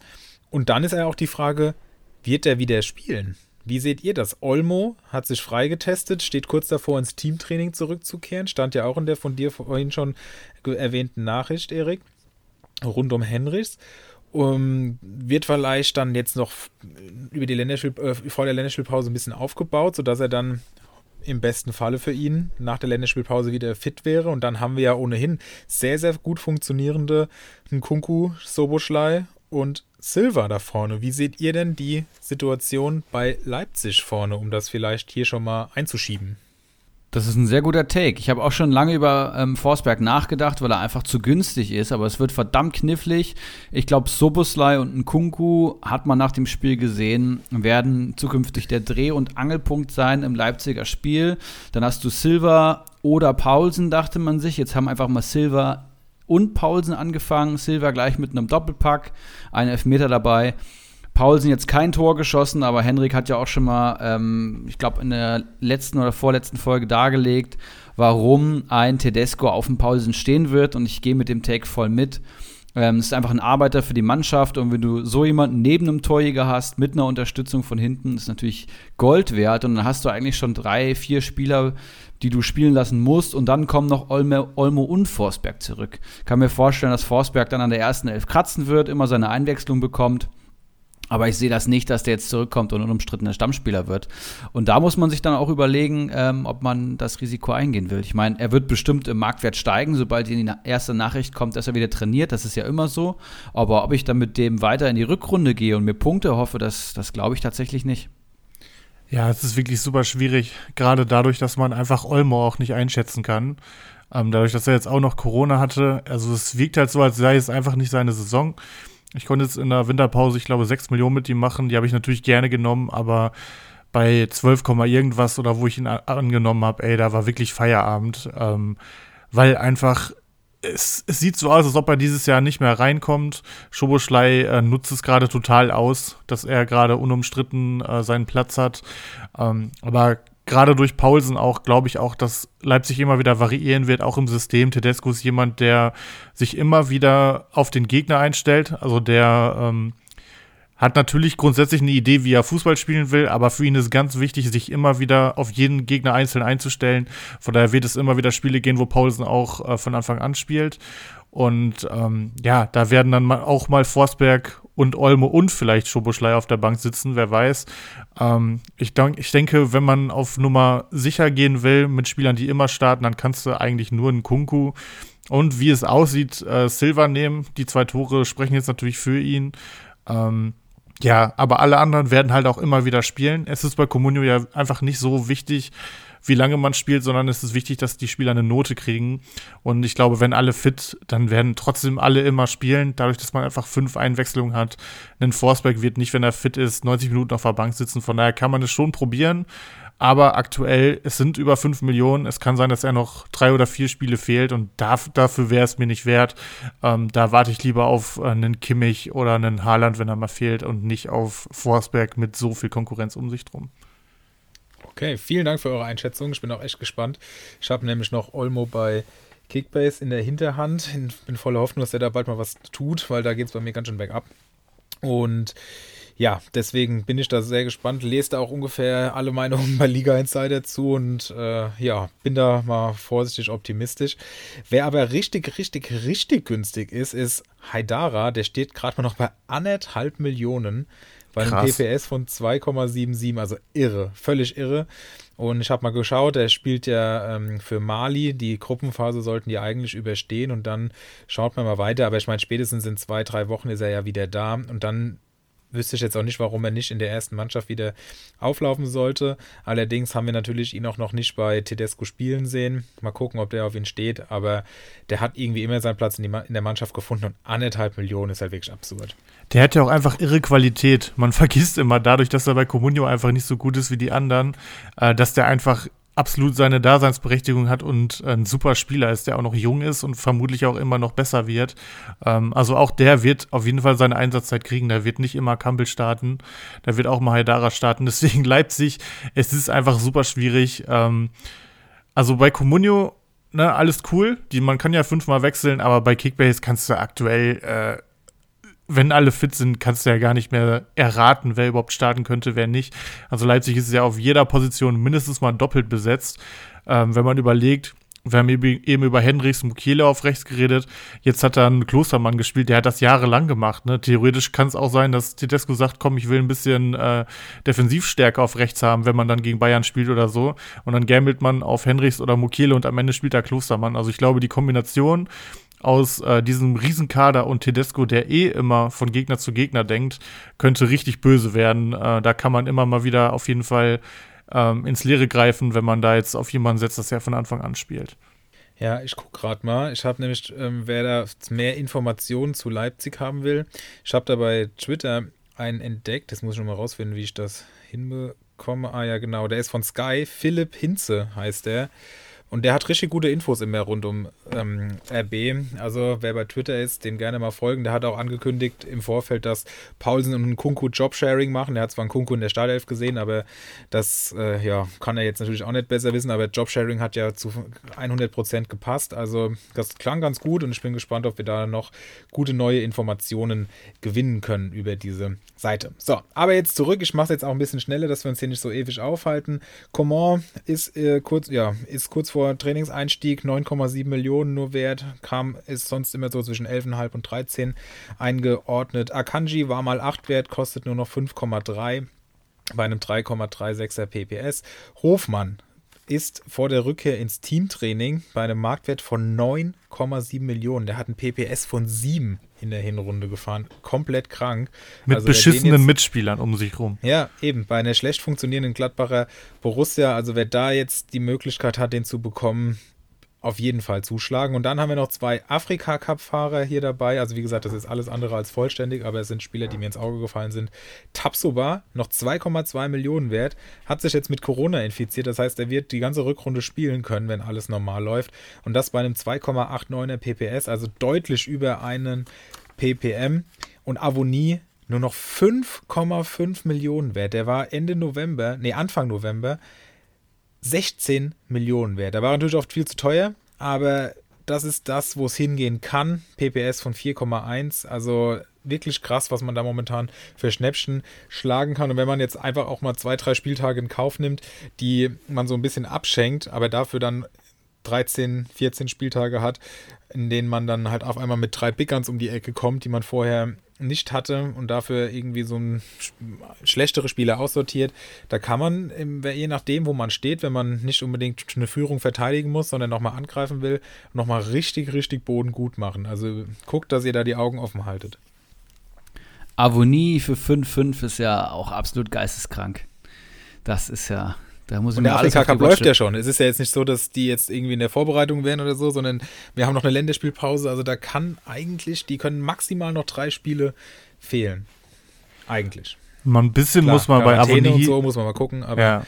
Und dann ist ja auch die Frage, wird er wieder spielen? Wie seht ihr das? Olmo hat sich freigetestet, steht kurz davor, ins Teamtraining zurückzukehren. Stand ja auch in der von dir vorhin schon erwähnten Nachricht, Erik, rund um Henrichs. Um, wird vielleicht dann jetzt noch über die Länderspiel, äh, vor der Länderspielpause ein bisschen aufgebaut, sodass er dann im besten Falle für ihn nach der Länderspielpause wieder fit wäre. Und dann haben wir ja ohnehin sehr, sehr gut funktionierende Nkunku, Soboschlei und Silva da vorne. Wie seht ihr denn die Situation bei Leipzig vorne, um das vielleicht hier schon mal einzuschieben? Das ist ein sehr guter Take. Ich habe auch schon lange über ähm, Forsberg nachgedacht, weil er einfach zu günstig ist, aber es wird verdammt knifflig. Ich glaube, Soboslai und Nkunku hat man nach dem Spiel gesehen, werden zukünftig der Dreh- und Angelpunkt sein im Leipziger Spiel. Dann hast du Silva oder Paulsen, dachte man sich. Jetzt haben einfach mal Silva und Paulsen angefangen. Silva gleich mit einem Doppelpack, ein Elfmeter dabei. Paulsen jetzt kein Tor geschossen, aber Henrik hat ja auch schon mal, ähm, ich glaube, in der letzten oder vorletzten Folge dargelegt, warum ein Tedesco auf dem Paulsen stehen wird. Und ich gehe mit dem Take voll mit. Ähm, es ist einfach ein Arbeiter für die Mannschaft und wenn du so jemanden neben einem Torjäger hast, mit einer Unterstützung von hinten, ist natürlich Gold wert und dann hast du eigentlich schon drei, vier Spieler, die du spielen lassen musst und dann kommen noch Olme, Olmo und Forsberg zurück. Kann mir vorstellen, dass Forsberg dann an der ersten Elf kratzen wird, immer seine Einwechslung bekommt aber ich sehe das nicht, dass der jetzt zurückkommt und unumstrittener Stammspieler wird. Und da muss man sich dann auch überlegen, ähm, ob man das Risiko eingehen will. Ich meine, er wird bestimmt im Marktwert steigen, sobald die erste Nachricht kommt, dass er wieder trainiert. Das ist ja immer so. Aber ob ich dann mit dem weiter in die Rückrunde gehe und mir Punkte hoffe, das, das glaube ich tatsächlich nicht. Ja, es ist wirklich super schwierig, gerade dadurch, dass man einfach Olmo auch nicht einschätzen kann. Ähm, dadurch, dass er jetzt auch noch Corona hatte. Also es wirkt halt so, als sei es einfach nicht seine Saison. Ich konnte jetzt in der Winterpause, ich glaube, 6 Millionen mit ihm machen. Die habe ich natürlich gerne genommen, aber bei 12, irgendwas oder wo ich ihn angenommen habe, ey, da war wirklich Feierabend. Ähm, weil einfach es, es, sieht so aus, als ob er dieses Jahr nicht mehr reinkommt. Schoboschlei äh, nutzt es gerade total aus, dass er gerade unumstritten äh, seinen Platz hat. Ähm, aber gerade durch Paulsen auch, glaube ich auch, dass Leipzig immer wieder variieren wird, auch im System. Tedesco ist jemand, der sich immer wieder auf den Gegner einstellt. Also der ähm, hat natürlich grundsätzlich eine Idee, wie er Fußball spielen will, aber für ihn ist ganz wichtig, sich immer wieder auf jeden Gegner einzeln einzustellen. Von daher wird es immer wieder Spiele gehen, wo Paulsen auch äh, von Anfang an spielt. Und ähm, ja, da werden dann auch mal Forsberg und Olmo und vielleicht Schoboschlei auf der Bank sitzen, wer weiß. Ähm, ich, denk, ich denke, wenn man auf Nummer sicher gehen will mit Spielern, die immer starten, dann kannst du eigentlich nur einen Kunku und wie es aussieht, äh, Silva nehmen. Die zwei Tore sprechen jetzt natürlich für ihn. Ähm, ja, aber alle anderen werden halt auch immer wieder spielen. Es ist bei Comunio ja einfach nicht so wichtig, wie lange man spielt, sondern es ist wichtig, dass die Spieler eine Note kriegen. Und ich glaube, wenn alle fit, dann werden trotzdem alle immer spielen, dadurch, dass man einfach fünf Einwechslungen hat. Ein Forsberg wird nicht, wenn er fit ist, 90 Minuten auf der Bank sitzen. Von daher kann man es schon probieren. Aber aktuell, es sind über 5 Millionen. Es kann sein, dass er noch drei oder vier Spiele fehlt und darf, dafür wäre es mir nicht wert. Ähm, da warte ich lieber auf äh, einen Kimmich oder einen Haaland, wenn er mal fehlt und nicht auf Forsberg mit so viel Konkurrenz um sich drum. Okay, vielen Dank für eure Einschätzung. Ich bin auch echt gespannt. Ich habe nämlich noch Olmo bei Kickbase in der Hinterhand. Ich bin voller Hoffnung, dass er da bald mal was tut, weil da geht es bei mir ganz schön bergab. Und ja, deswegen bin ich da sehr gespannt. Lest da auch ungefähr alle Meinungen bei Liga Insider zu und äh, ja, bin da mal vorsichtig optimistisch. Wer aber richtig, richtig, richtig günstig ist, ist Haidara. Der steht gerade mal noch bei anderthalb Millionen bei einem Krass. PPS von 2,77, also irre, völlig irre. Und ich habe mal geschaut, er spielt ja ähm, für Mali. Die Gruppenphase sollten die eigentlich überstehen und dann schaut man mal weiter. Aber ich meine, spätestens in zwei, drei Wochen ist er ja wieder da und dann wüsste ich jetzt auch nicht, warum er nicht in der ersten Mannschaft wieder auflaufen sollte. Allerdings haben wir natürlich ihn auch noch nicht bei Tedesco spielen sehen. Mal gucken, ob der auf ihn steht. Aber der hat irgendwie immer seinen Platz in, in der Mannschaft gefunden und anderthalb Millionen ist halt wirklich absurd. Der hat ja auch einfach irre Qualität. Man vergisst immer dadurch, dass er bei Comunio einfach nicht so gut ist wie die anderen, äh, dass der einfach absolut seine Daseinsberechtigung hat und ein super Spieler ist, der auch noch jung ist und vermutlich auch immer noch besser wird. Ähm, also auch der wird auf jeden Fall seine Einsatzzeit kriegen. Der wird nicht immer Campbell starten. Der wird auch mal Haidara starten. Deswegen Leipzig, es ist einfach super schwierig. Ähm, also bei Comunio, ne, alles cool. Die, man kann ja fünfmal wechseln, aber bei Kickbase kannst du aktuell äh, wenn alle fit sind, kannst du ja gar nicht mehr erraten, wer überhaupt starten könnte, wer nicht. Also Leipzig ist ja auf jeder Position mindestens mal doppelt besetzt. Ähm, wenn man überlegt, wir haben eben über Hendricks Mukiele auf rechts geredet. Jetzt hat er einen Klostermann gespielt, der hat das jahrelang gemacht. Ne? Theoretisch kann es auch sein, dass Tedesco sagt, komm, ich will ein bisschen äh, Defensivstärke auf rechts haben, wenn man dann gegen Bayern spielt oder so. Und dann gambelt man auf Hendricks oder Mukiele und am Ende spielt er Klostermann. Also ich glaube, die Kombination aus äh, diesem Riesenkader und Tedesco, der eh immer von Gegner zu Gegner denkt, könnte richtig böse werden. Äh, da kann man immer mal wieder auf jeden Fall ähm, ins Leere greifen, wenn man da jetzt auf jemanden setzt, dass er von Anfang an spielt. Ja, ich gucke gerade mal. Ich habe nämlich, ähm, wer da mehr Informationen zu Leipzig haben will, ich habe da bei Twitter einen entdeckt. Das muss ich noch mal rausfinden, wie ich das hinbekomme. Ah ja, genau. Der ist von Sky. Philipp Hinze heißt der. Und der hat richtig gute Infos immer rund um ähm, RB. Also wer bei Twitter ist, dem gerne mal folgen. Der hat auch angekündigt im Vorfeld, dass Paulsen und Kunku Jobsharing machen. Er hat zwar einen Kunku in der Startelf gesehen, aber das äh, ja, kann er jetzt natürlich auch nicht besser wissen. Aber Jobsharing hat ja zu 100% gepasst. Also das klang ganz gut und ich bin gespannt, ob wir da noch gute neue Informationen gewinnen können über diese Seite. So, aber jetzt zurück. Ich mache es jetzt auch ein bisschen schneller, dass wir uns hier nicht so ewig aufhalten. Coman ist äh, kurz, ja, ist kurz vor vor Trainingseinstieg 9,7 Millionen nur wert, kam, ist sonst immer so zwischen 11,5 und 13 eingeordnet. Akanji war mal 8 wert, kostet nur noch 5,3 bei einem 3,36er PPS. Hofmann ist vor der Rückkehr ins Teamtraining bei einem Marktwert von 9,7 Millionen. Der hat einen PPS von 7 in der Hinrunde gefahren. Komplett krank. Mit also beschissenen jetzt, Mitspielern um sich rum. Ja, eben. Bei einer schlecht funktionierenden Gladbacher Borussia, also wer da jetzt die Möglichkeit hat, den zu bekommen, auf jeden Fall zuschlagen. Und dann haben wir noch zwei Afrika-Cup-Fahrer hier dabei. Also wie gesagt, das ist alles andere als vollständig, aber es sind Spieler, die mir ins Auge gefallen sind. Tapsoba, noch 2,2 Millionen wert, hat sich jetzt mit Corona infiziert. Das heißt, er wird die ganze Rückrunde spielen können, wenn alles normal läuft. Und das bei einem 2,89er PPS, also deutlich über einen ppm. Und Avonie nur noch 5,5 Millionen wert. Der war Ende November, nee, Anfang November 16 Millionen wert. Da war natürlich oft viel zu teuer, aber das ist das, wo es hingehen kann. PPS von 4,1, also wirklich krass, was man da momentan für Schnäppchen schlagen kann. Und wenn man jetzt einfach auch mal zwei, drei Spieltage in Kauf nimmt, die man so ein bisschen abschenkt, aber dafür dann 13, 14 Spieltage hat, in denen man dann halt auf einmal mit drei Big um die Ecke kommt, die man vorher nicht hatte und dafür irgendwie so ein schlechtere Spieler aussortiert. Da kann man, je nachdem, wo man steht, wenn man nicht unbedingt eine Führung verteidigen muss, sondern nochmal angreifen will, nochmal richtig, richtig Boden gut machen. Also guckt, dass ihr da die Augen offen haltet. Avonie für 5-5 ist ja auch absolut geisteskrank. Das ist ja da muss und der Afrika Cup läuft ja schon. Es ist ja jetzt nicht so, dass die jetzt irgendwie in der Vorbereitung wären oder so, sondern wir haben noch eine Länderspielpause. Also da kann eigentlich, die können maximal noch drei Spiele fehlen. Eigentlich. Mal ein bisschen Klar, muss man bei Avonie. und so muss man mal gucken, aber. Ja.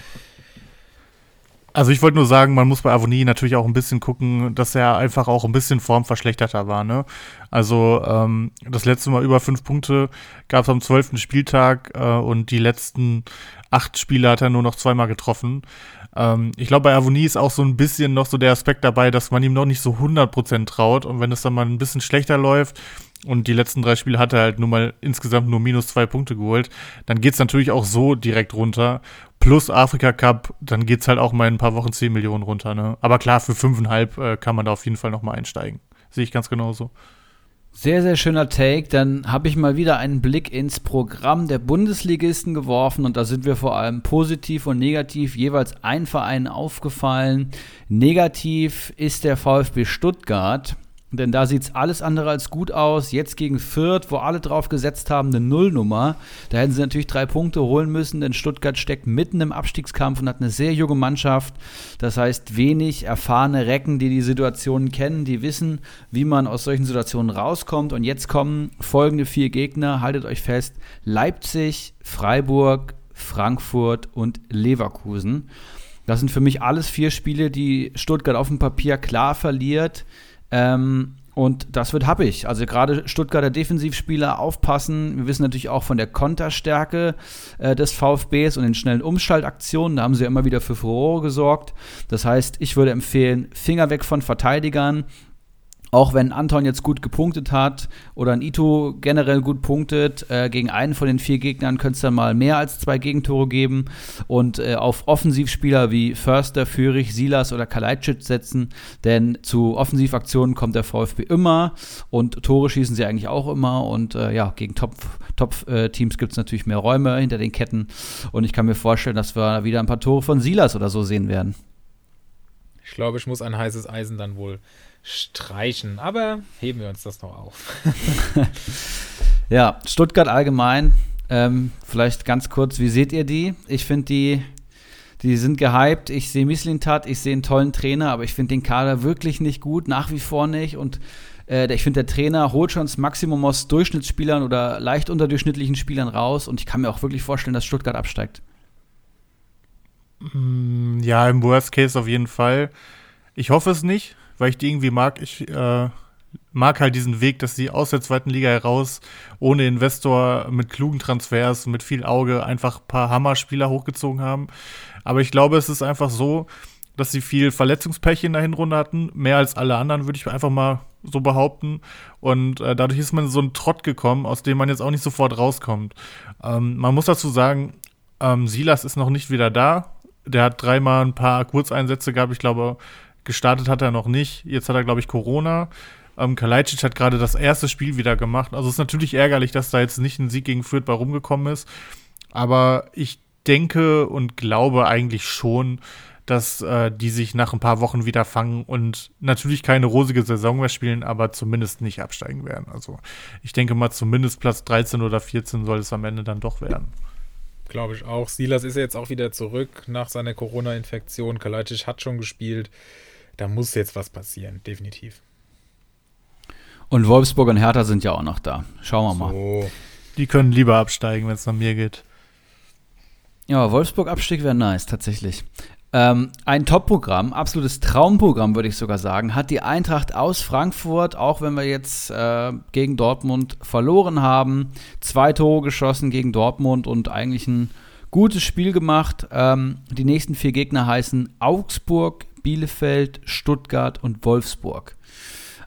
Also ich wollte nur sagen, man muss bei Avonie natürlich auch ein bisschen gucken, dass er einfach auch ein bisschen formverschlechterter war. Ne? Also ähm, das letzte Mal über fünf Punkte gab es am zwölften Spieltag äh, und die letzten acht Spiele hat er nur noch zweimal getroffen. Ähm, ich glaube, bei Avonie ist auch so ein bisschen noch so der Aspekt dabei, dass man ihm noch nicht so 100% traut. Und wenn es dann mal ein bisschen schlechter läuft und die letzten drei Spiele hat er halt nur mal insgesamt nur minus zwei Punkte geholt, dann geht es natürlich auch so direkt runter. Plus Afrika Cup, dann geht es halt auch mal in ein paar Wochen 10 Millionen runter. Ne? Aber klar, für 5,5 äh, kann man da auf jeden Fall noch mal einsteigen. Sehe ich ganz genauso. Sehr, sehr schöner Take. Dann habe ich mal wieder einen Blick ins Programm der Bundesligisten geworfen und da sind wir vor allem positiv und negativ jeweils ein Verein aufgefallen. Negativ ist der VfB Stuttgart. Denn da sieht es alles andere als gut aus. Jetzt gegen Fürth, wo alle drauf gesetzt haben, eine Nullnummer. Da hätten sie natürlich drei Punkte holen müssen, denn Stuttgart steckt mitten im Abstiegskampf und hat eine sehr junge Mannschaft. Das heißt, wenig erfahrene Recken, die die Situationen kennen, die wissen, wie man aus solchen Situationen rauskommt. Und jetzt kommen folgende vier Gegner, haltet euch fest: Leipzig, Freiburg, Frankfurt und Leverkusen. Das sind für mich alles vier Spiele, die Stuttgart auf dem Papier klar verliert. Ähm, und das wird happig. Also gerade Stuttgarter Defensivspieler aufpassen. Wir wissen natürlich auch von der Konterstärke äh, des VfBs und den schnellen Umschaltaktionen. Da haben sie ja immer wieder für Furore gesorgt. Das heißt, ich würde empfehlen, Finger weg von Verteidigern auch wenn Anton jetzt gut gepunktet hat oder ein Ito generell gut punktet, äh, gegen einen von den vier Gegnern könnte es dann mal mehr als zwei Gegentore geben. Und äh, auf Offensivspieler wie Förster, Führig, Silas oder Kalajdzic setzen, denn zu Offensivaktionen kommt der VfB immer und Tore schießen sie eigentlich auch immer. Und äh, ja, gegen Top-Teams Top, äh, gibt es natürlich mehr Räume hinter den Ketten. Und ich kann mir vorstellen, dass wir wieder ein paar Tore von Silas oder so sehen werden. Ich glaube, ich muss ein heißes Eisen dann wohl streichen. Aber heben wir uns das noch auf. ja, Stuttgart allgemein. Ähm, vielleicht ganz kurz, wie seht ihr die? Ich finde die Die sind gehypt. Ich sehe Mislintat, ich sehe einen tollen Trainer, aber ich finde den Kader wirklich nicht gut, nach wie vor nicht. Und äh, ich finde, der Trainer holt schon das Maximum aus Durchschnittsspielern oder leicht unterdurchschnittlichen Spielern raus. Und ich kann mir auch wirklich vorstellen, dass Stuttgart absteigt. Mm, ja, im Worst Case auf jeden Fall. Ich hoffe es nicht, weil ich die irgendwie mag. Ich äh, mag halt diesen Weg, dass sie aus der zweiten Liga heraus ohne Investor mit klugen Transfers, mit viel Auge einfach ein paar Hammer-Spieler hochgezogen haben. Aber ich glaube, es ist einfach so, dass sie viel Verletzungspech in der Hinrunde hatten. Mehr als alle anderen, würde ich einfach mal so behaupten. Und äh, dadurch ist man in so einen Trott gekommen, aus dem man jetzt auch nicht sofort rauskommt. Ähm, man muss dazu sagen, ähm, Silas ist noch nicht wieder da. Der hat dreimal ein paar Kurzeinsätze gehabt. Ich glaube, gestartet hat er noch nicht. Jetzt hat er, glaube ich, Corona. Ähm, Kalajdzic hat gerade das erste Spiel wieder gemacht. Also es ist natürlich ärgerlich, dass da jetzt nicht ein Sieg gegen Fürth bei rumgekommen ist. Aber ich denke und glaube eigentlich schon, dass äh, die sich nach ein paar Wochen wieder fangen und natürlich keine rosige Saison mehr spielen, aber zumindest nicht absteigen werden. Also ich denke mal, zumindest Platz 13 oder 14 soll es am Ende dann doch werden. Glaube ich auch. Silas ist jetzt auch wieder zurück nach seiner Corona-Infektion. Kalajdzic hat schon gespielt. Da muss jetzt was passieren, definitiv. Und Wolfsburg und Hertha sind ja auch noch da. Schauen wir so. mal. Die können lieber absteigen, wenn es nach mir geht. Ja, Wolfsburg-Abstieg wäre nice, tatsächlich. Ähm, ein Top-Programm, absolutes Traumprogramm, würde ich sogar sagen, hat die Eintracht aus Frankfurt, auch wenn wir jetzt äh, gegen Dortmund verloren haben. Zwei Tore geschossen gegen Dortmund und eigentlich ein gutes Spiel gemacht. Ähm, die nächsten vier Gegner heißen Augsburg, Bielefeld, Stuttgart und Wolfsburg.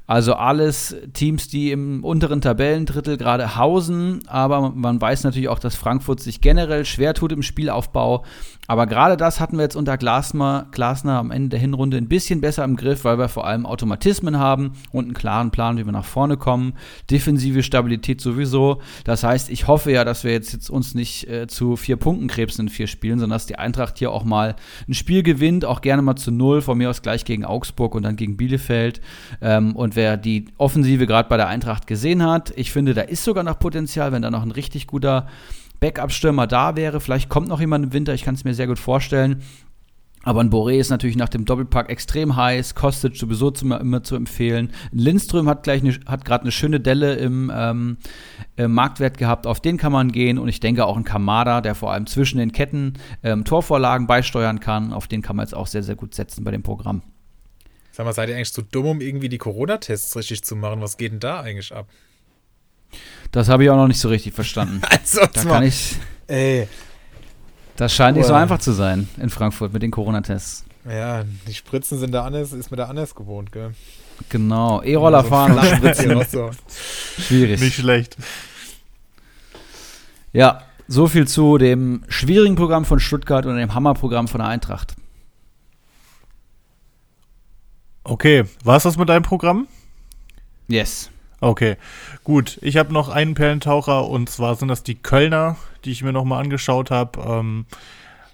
Also alles Teams, die im unteren Tabellendrittel gerade hausen, aber man weiß natürlich auch, dass Frankfurt sich generell schwer tut im Spielaufbau. Aber gerade das hatten wir jetzt unter Glasner, Glasner am Ende der Hinrunde ein bisschen besser im Griff, weil wir vor allem Automatismen haben und einen klaren Plan, wie wir nach vorne kommen. Defensive Stabilität sowieso. Das heißt, ich hoffe ja, dass wir jetzt, jetzt uns nicht äh, zu vier Punkten krebsen in vier Spielen, sondern dass die Eintracht hier auch mal ein Spiel gewinnt, auch gerne mal zu null, von mir aus gleich gegen Augsburg und dann gegen Bielefeld. Ähm, und wer die Offensive gerade bei der Eintracht gesehen hat, ich finde, da ist sogar noch Potenzial, wenn da noch ein richtig guter Backup-Stürmer da wäre. Vielleicht kommt noch jemand im Winter, ich kann es mir sehr gut vorstellen. Aber ein Boré ist natürlich nach dem Doppelpack extrem heiß, Kostic sowieso zu, immer zu empfehlen. Lindström hat gleich hat gerade eine schöne Delle im ähm, äh, Marktwert gehabt, auf den kann man gehen. Und ich denke auch ein Kamada, der vor allem zwischen den Ketten ähm, Torvorlagen beisteuern kann, auf den kann man jetzt auch sehr, sehr gut setzen bei dem Programm. Sag mal, seid ihr eigentlich zu dumm, um irgendwie die Corona-Tests richtig zu machen? Was geht denn da eigentlich ab? Das habe ich auch noch nicht so richtig verstanden. also, da kann ich. Ey. Das scheint nicht so einfach zu sein in Frankfurt mit den Corona-Tests. Ja, die Spritzen sind da anders, ist mir da anders gewohnt, gell? Genau, E-Roller so fahren und Spritzen. so. Schwierig. Nicht schlecht. Ja, so viel zu dem schwierigen Programm von Stuttgart und dem Hammerprogramm von der Eintracht. Okay, war es das mit deinem Programm? Yes. Okay, gut. Ich habe noch einen Perlentaucher und zwar sind das die Kölner, die ich mir nochmal angeschaut habe. Ähm,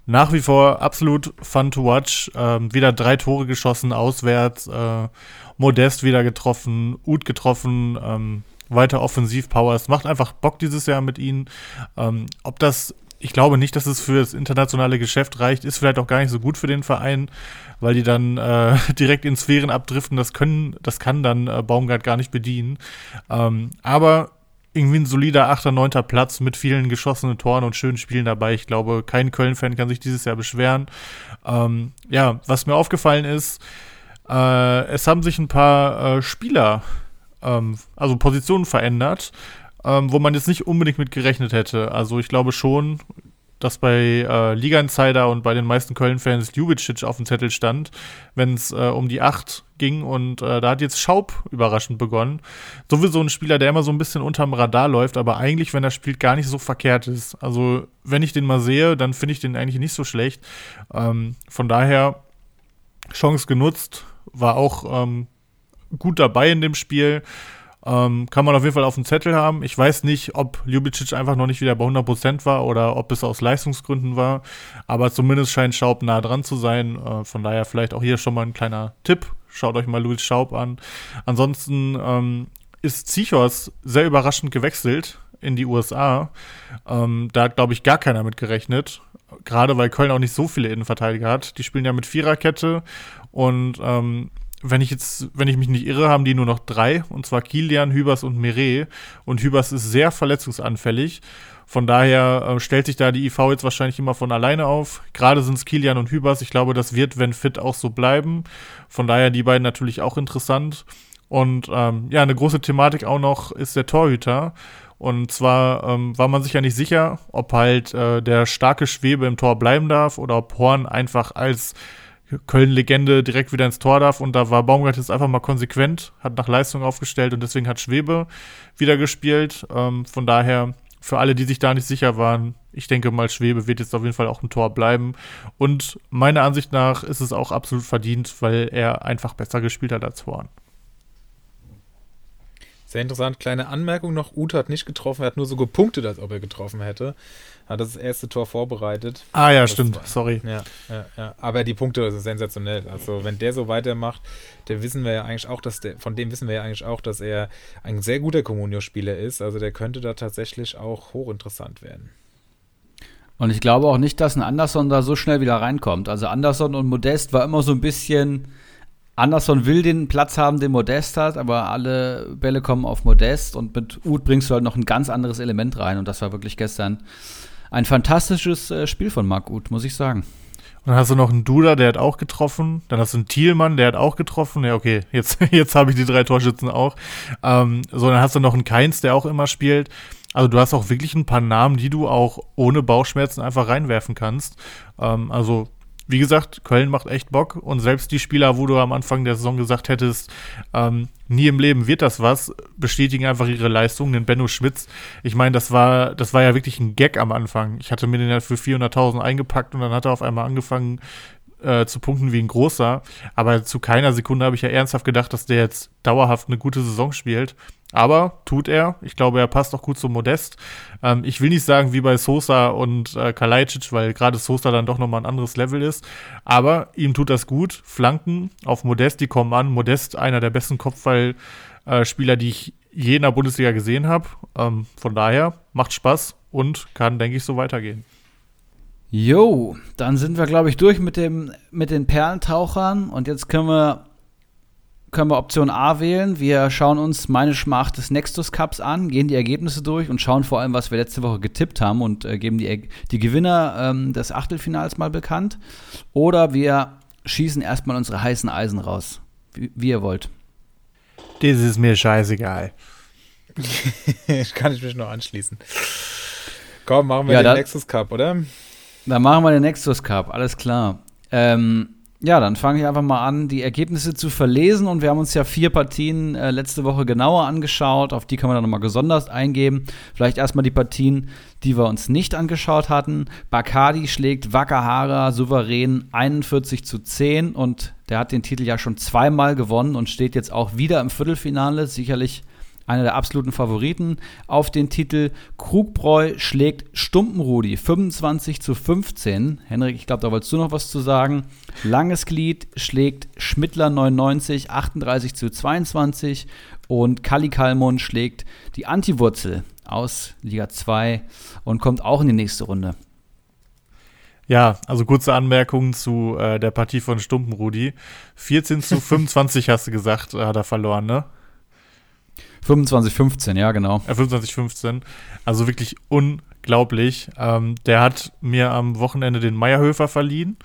nach wie vor absolut fun to watch. Ähm, wieder drei Tore geschossen, auswärts. Äh, Modest wieder getroffen, Ut getroffen. Ähm, weiter Offensivpower. Es macht einfach Bock dieses Jahr mit ihnen. Ähm, ob das ich glaube nicht, dass es für das internationale Geschäft reicht. Ist vielleicht auch gar nicht so gut für den Verein, weil die dann äh, direkt in Sphären abdriften. Das können, das kann dann äh, Baumgart gar nicht bedienen. Ähm, aber irgendwie ein solider 8., 9. Platz mit vielen geschossenen Toren und schönen Spielen dabei. Ich glaube, kein Köln-Fan kann sich dieses Jahr beschweren. Ähm, ja, was mir aufgefallen ist, äh, es haben sich ein paar äh, Spieler, ähm, also Positionen verändert ähm, wo man jetzt nicht unbedingt mit gerechnet hätte. Also ich glaube schon, dass bei äh, Liga Insider und bei den meisten Köln-Fans Ljubicic auf dem Zettel stand, wenn es äh, um die 8 ging. Und äh, da hat jetzt Schaub überraschend begonnen. Sowieso ein Spieler, der immer so ein bisschen unterm Radar läuft, aber eigentlich, wenn er spielt, gar nicht so verkehrt ist. Also, wenn ich den mal sehe, dann finde ich den eigentlich nicht so schlecht. Ähm, von daher, Chance genutzt, war auch ähm, gut dabei in dem Spiel. Ähm, kann man auf jeden Fall auf dem Zettel haben. Ich weiß nicht, ob Ljubicic einfach noch nicht wieder bei 100% war oder ob es aus Leistungsgründen war. Aber zumindest scheint Schaub nah dran zu sein. Äh, von daher vielleicht auch hier schon mal ein kleiner Tipp. Schaut euch mal Luis Schaub an. Ansonsten ähm, ist Zichos sehr überraschend gewechselt in die USA. Ähm, da hat, glaube ich, gar keiner mit gerechnet. gerade weil Köln auch nicht so viele Innenverteidiger hat. Die spielen ja mit Viererkette und ähm, wenn ich jetzt, wenn ich mich nicht irre, haben die nur noch drei, und zwar Kilian, Hübers und Meret. Und Hübers ist sehr verletzungsanfällig. Von daher äh, stellt sich da die IV jetzt wahrscheinlich immer von alleine auf. Gerade sind es Kilian und Hübers. Ich glaube, das wird, wenn fit, auch so bleiben. Von daher die beiden natürlich auch interessant. Und ähm, ja, eine große Thematik auch noch ist der Torhüter. Und zwar ähm, war man sich ja nicht sicher, ob halt äh, der starke Schwebe im Tor bleiben darf oder ob Horn einfach als Köln-Legende direkt wieder ins Tor darf. Und da war Baumgart jetzt einfach mal konsequent, hat nach Leistung aufgestellt und deswegen hat Schwebe wieder gespielt. Ähm, von daher, für alle, die sich da nicht sicher waren, ich denke mal, Schwebe wird jetzt auf jeden Fall auch ein Tor bleiben. Und meiner Ansicht nach ist es auch absolut verdient, weil er einfach besser gespielt hat als Horn. Sehr interessant. Kleine Anmerkung noch: Ute hat nicht getroffen, er hat nur so gepunktet, als ob er getroffen hätte. Hat das erste Tor vorbereitet. Ah, ja, das stimmt. War, Sorry. Ja, ja, ja. Aber die Punkte sind sensationell. Also, wenn der so weitermacht, der wissen wir ja eigentlich auch, dass der, von dem wissen wir ja eigentlich auch, dass er ein sehr guter Comunio-Spieler ist. Also, der könnte da tatsächlich auch hochinteressant werden. Und ich glaube auch nicht, dass ein Anderson da so schnell wieder reinkommt. Also, Anderson und Modest war immer so ein bisschen Anderson will den Platz haben, den Modest hat, aber alle Bälle kommen auf Modest und mit Uth bringst du halt noch ein ganz anderes Element rein und das war wirklich gestern ein fantastisches äh, Spiel von Marc Uth, muss ich sagen. Und dann hast du noch einen Duda, der hat auch getroffen. Dann hast du einen Thielmann, der hat auch getroffen. Ja, okay, jetzt, jetzt habe ich die drei Torschützen auch. Ähm, so, dann hast du noch einen Keins, der auch immer spielt. Also du hast auch wirklich ein paar Namen, die du auch ohne Bauchschmerzen einfach reinwerfen kannst. Ähm, also wie gesagt, Köln macht echt Bock und selbst die Spieler, wo du am Anfang der Saison gesagt hättest, ähm, nie im Leben wird das was, bestätigen einfach ihre Leistung. Den Benno Schmitz, ich meine, das war, das war ja wirklich ein Gag am Anfang. Ich hatte mir den ja für 400.000 eingepackt und dann hat er auf einmal angefangen, äh, zu punkten wie ein großer. Aber zu keiner Sekunde habe ich ja ernsthaft gedacht, dass der jetzt dauerhaft eine gute Saison spielt. Aber tut er. Ich glaube, er passt auch gut zum Modest. Ähm, ich will nicht sagen wie bei Sosa und äh, Kalajdzic, weil gerade Sosa dann doch nochmal ein anderes Level ist. Aber ihm tut das gut. Flanken auf Modest, die kommen an. Modest, einer der besten Kopfballspieler, die ich je in der Bundesliga gesehen habe. Ähm, von daher macht Spaß und kann, denke ich, so weitergehen. Jo, dann sind wir, glaube ich, durch mit, dem, mit den Perlentauchern und jetzt können wir, können wir Option A wählen. Wir schauen uns meine Schmach des Nextus Cups an, gehen die Ergebnisse durch und schauen vor allem, was wir letzte Woche getippt haben und äh, geben die, die Gewinner ähm, des Achtelfinals mal bekannt. Oder wir schießen erstmal unsere heißen Eisen raus, wie, wie ihr wollt. Das ist mir scheißegal. ich kann ich mich nur anschließen. Komm, machen wir ja, den Nexus Cup, oder? Dann machen wir den Nexus Cup, alles klar. Ähm, ja, dann fange ich einfach mal an, die Ergebnisse zu verlesen. Und wir haben uns ja vier Partien äh, letzte Woche genauer angeschaut. Auf die kann man dann nochmal besonders eingeben. Vielleicht erstmal die Partien, die wir uns nicht angeschaut hatten. Bacardi schlägt Wakahara souverän 41 zu 10 und der hat den Titel ja schon zweimal gewonnen und steht jetzt auch wieder im Viertelfinale. Sicherlich einer der absoluten Favoriten auf den Titel. Krugbräu schlägt Stumpenrudi 25 zu 15. Henrik, ich glaube, da wolltest du noch was zu sagen. Langes Glied schlägt Schmittler 99 38 zu 22 und Kali Kalmund schlägt die Antiwurzel aus Liga 2 und kommt auch in die nächste Runde. Ja, also kurze Anmerkung zu äh, der Partie von Stumpenrudi. 14 zu 25 hast du gesagt, hat er verloren, ne? 25-15, ja, genau. Ja, 25-15. Also wirklich unglaublich. Ähm, der hat mir am Wochenende den Meierhöfer verliehen,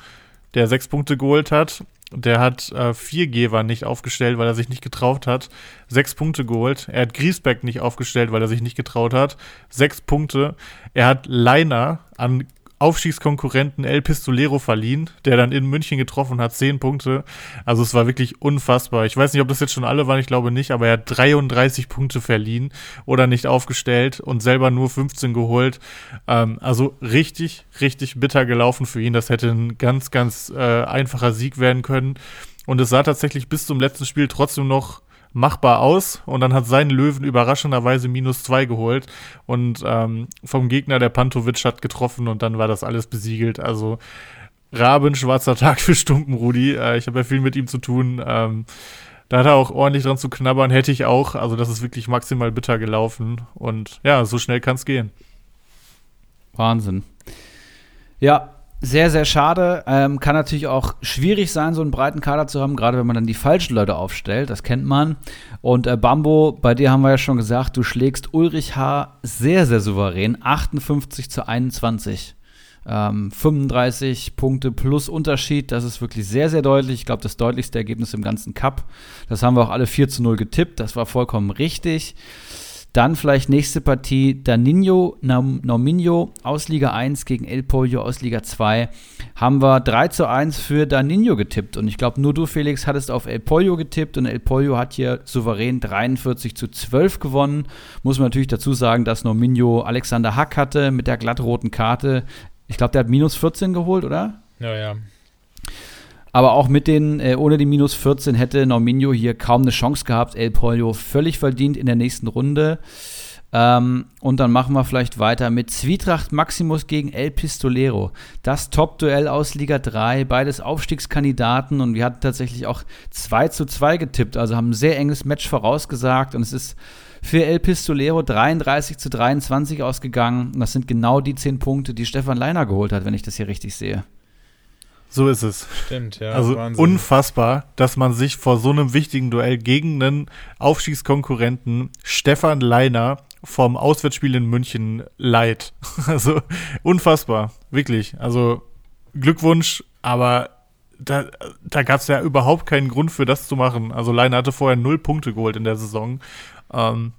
der sechs Punkte geholt hat. Der hat äh, vier Geber nicht aufgestellt, weil er sich nicht getraut hat. Sechs Punkte geholt. Er hat Griesbeck nicht aufgestellt, weil er sich nicht getraut hat. Sechs Punkte. Er hat Leiner an Aufstiegskonkurrenten El Pistolero verliehen, der dann in München getroffen hat, zehn Punkte. Also es war wirklich unfassbar. Ich weiß nicht, ob das jetzt schon alle waren, ich glaube nicht, aber er hat 33 Punkte verliehen oder nicht aufgestellt und selber nur 15 geholt. Ähm, also richtig, richtig bitter gelaufen für ihn. Das hätte ein ganz, ganz äh, einfacher Sieg werden können. Und es sah tatsächlich bis zum letzten Spiel trotzdem noch machbar aus und dann hat sein Löwen überraschenderweise minus zwei geholt und ähm, vom Gegner der Pantovic hat getroffen und dann war das alles besiegelt. Also Raben, schwarzer Tag für Stumpenrudi. Äh, ich habe ja viel mit ihm zu tun. Ähm, da hat er auch ordentlich dran zu knabbern, hätte ich auch. Also das ist wirklich maximal bitter gelaufen und ja, so schnell kann es gehen. Wahnsinn. Ja, sehr, sehr schade. Ähm, kann natürlich auch schwierig sein, so einen breiten Kader zu haben, gerade wenn man dann die falschen Leute aufstellt. Das kennt man. Und äh, Bambo, bei dir haben wir ja schon gesagt, du schlägst Ulrich H. sehr, sehr souverän. 58 zu 21. Ähm, 35 Punkte plus Unterschied, das ist wirklich sehr, sehr deutlich. Ich glaube, das deutlichste Ergebnis im ganzen Cup. Das haben wir auch alle 4 zu 0 getippt. Das war vollkommen richtig. Dann vielleicht nächste Partie Danino Norminho aus Liga 1 gegen El Pollo aus Liga 2. Haben wir 3 zu 1 für Danino getippt. Und ich glaube, nur du, Felix, hattest auf El Pollo getippt und El Pollo hat hier souverän 43 zu 12 gewonnen. Muss man natürlich dazu sagen, dass Norminho Alexander Hack hatte mit der glattroten Karte. Ich glaube, der hat minus 14 geholt, oder? Ja, ja. Aber auch mit den, äh, ohne die minus 14 hätte Norminho hier kaum eine Chance gehabt. El Pollo völlig verdient in der nächsten Runde. Ähm, und dann machen wir vielleicht weiter mit Zwietracht Maximus gegen El Pistolero. Das Top-Duell aus Liga 3, beides Aufstiegskandidaten und wir hatten tatsächlich auch 2 zu 2 getippt, also haben ein sehr enges Match vorausgesagt und es ist für El Pistolero 33 zu 23 ausgegangen. Und das sind genau die 10 Punkte, die Stefan Leiner geholt hat, wenn ich das hier richtig sehe. So ist es. Stimmt, ja. Also Wahnsinn. unfassbar, dass man sich vor so einem wichtigen Duell gegen einen Aufstiegskonkurrenten Stefan Leiner vom Auswärtsspiel in München leiht. Also unfassbar, wirklich. Also Glückwunsch, aber da, da gab es ja überhaupt keinen Grund für das zu machen. Also Leiner hatte vorher null Punkte geholt in der Saison. Ähm,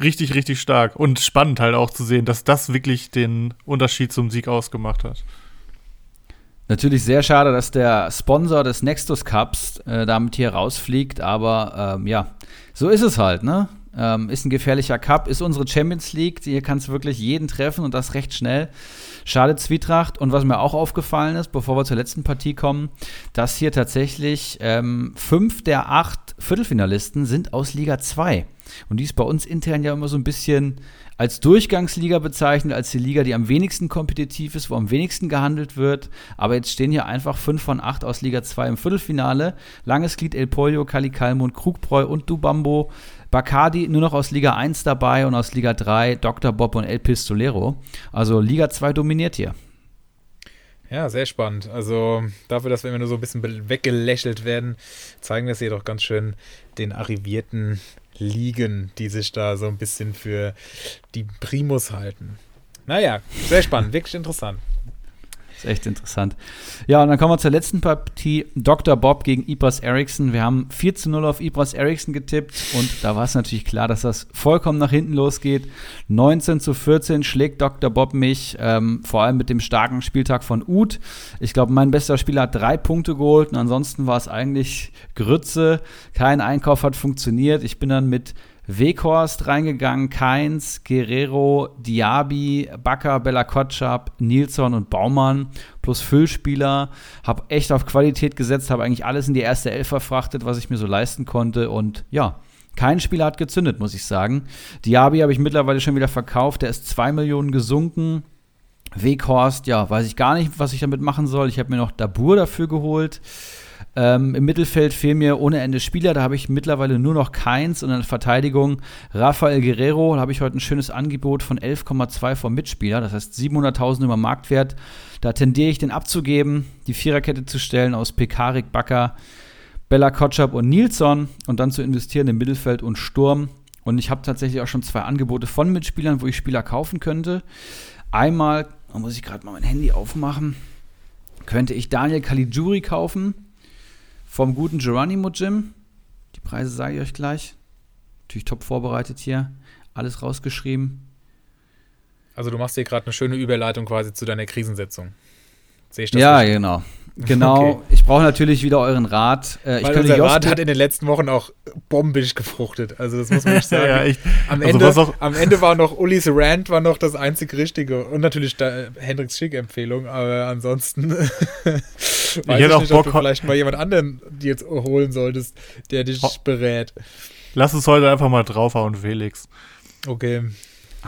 richtig, richtig stark und spannend halt auch zu sehen, dass das wirklich den Unterschied zum Sieg ausgemacht hat. Natürlich sehr schade, dass der Sponsor des Nextus Cups äh, damit hier rausfliegt, aber ähm, ja, so ist es halt, ne? Ähm, ist ein gefährlicher Cup, ist unsere Champions League. Hier kann es wirklich jeden treffen und das recht schnell. Schade Zwietracht. Und was mir auch aufgefallen ist, bevor wir zur letzten Partie kommen, dass hier tatsächlich ähm, fünf der acht Viertelfinalisten sind aus Liga 2. Und die ist bei uns intern ja immer so ein bisschen als Durchgangsliga bezeichnet, als die Liga, die am wenigsten kompetitiv ist, wo am wenigsten gehandelt wird. Aber jetzt stehen hier einfach 5 von 8 aus Liga 2 im Viertelfinale. Langes Glied El Pollo, Kali Kalmund, Krugbräu und Dubambo. Bacardi nur noch aus Liga 1 dabei und aus Liga 3 Dr. Bob und El Pistolero. Also Liga 2 dominiert hier. Ja, sehr spannend. Also dafür, dass wir immer nur so ein bisschen weggelächelt werden, zeigen wir es hier doch ganz schön den arrivierten Ligen, die sich da so ein bisschen für die Primus halten. Naja, sehr spannend, wirklich interessant. Ist echt interessant. Ja, und dann kommen wir zur letzten Partie. Dr. Bob gegen Ibras Eriksson. Wir haben 4 zu 0 auf Ibras Eriksson getippt und da war es natürlich klar, dass das vollkommen nach hinten losgeht. 19 zu 14 schlägt Dr. Bob mich, ähm, vor allem mit dem starken Spieltag von Uth. Ich glaube, mein bester Spieler hat drei Punkte geholt und ansonsten war es eigentlich Grütze. Kein Einkauf hat funktioniert. Ich bin dann mit Weghorst reingegangen, Keins, Guerrero, Diaby, Bakker, Bella Kotschap, Nilsson und Baumann plus Füllspieler. Habe echt auf Qualität gesetzt, habe eigentlich alles in die erste Elf verfrachtet, was ich mir so leisten konnte und ja, kein Spieler hat gezündet, muss ich sagen. Diaby habe ich mittlerweile schon wieder verkauft, der ist 2 Millionen gesunken. Weghorst, ja, weiß ich gar nicht, was ich damit machen soll. Ich habe mir noch Dabur dafür geholt. Ähm, Im Mittelfeld fehlen mir ohne Ende Spieler. Da habe ich mittlerweile nur noch keins. Und in der Verteidigung Rafael Guerrero. Da habe ich heute ein schönes Angebot von 11,2 vom Mitspieler. Das heißt 700.000 über Marktwert. Da tendiere ich den abzugeben, die Viererkette zu stellen aus Pekarik, Bakker, Bella Kotschap und Nilsson und dann zu investieren im Mittelfeld und Sturm. Und ich habe tatsächlich auch schon zwei Angebote von Mitspielern, wo ich Spieler kaufen könnte. Einmal, da muss ich gerade mal mein Handy aufmachen, könnte ich Daniel Caligiuri kaufen vom guten Geronimo Gym. Die Preise sage ich euch gleich. Natürlich top vorbereitet hier. Alles rausgeschrieben. Also du machst hier gerade eine schöne Überleitung quasi zu deiner Krisensetzung. Sehe ich das Ja, richtig? genau. Genau, okay. ich brauche natürlich wieder euren Rat. Äh, Weil unser Rat hat in den letzten Wochen auch bombig gefruchtet. Also das muss man nicht sagen. ja, ich, am, also Ende, am Ende war noch Ulis Rant war noch das einzig Richtige. Und natürlich da, äh, Hendricks Schick-Empfehlung, aber ansonsten weiß ich, ich nicht, Bock, ob du vielleicht mal jemand anderen die jetzt holen solltest, der dich berät. Lass uns heute einfach mal draufhauen, Felix. Okay.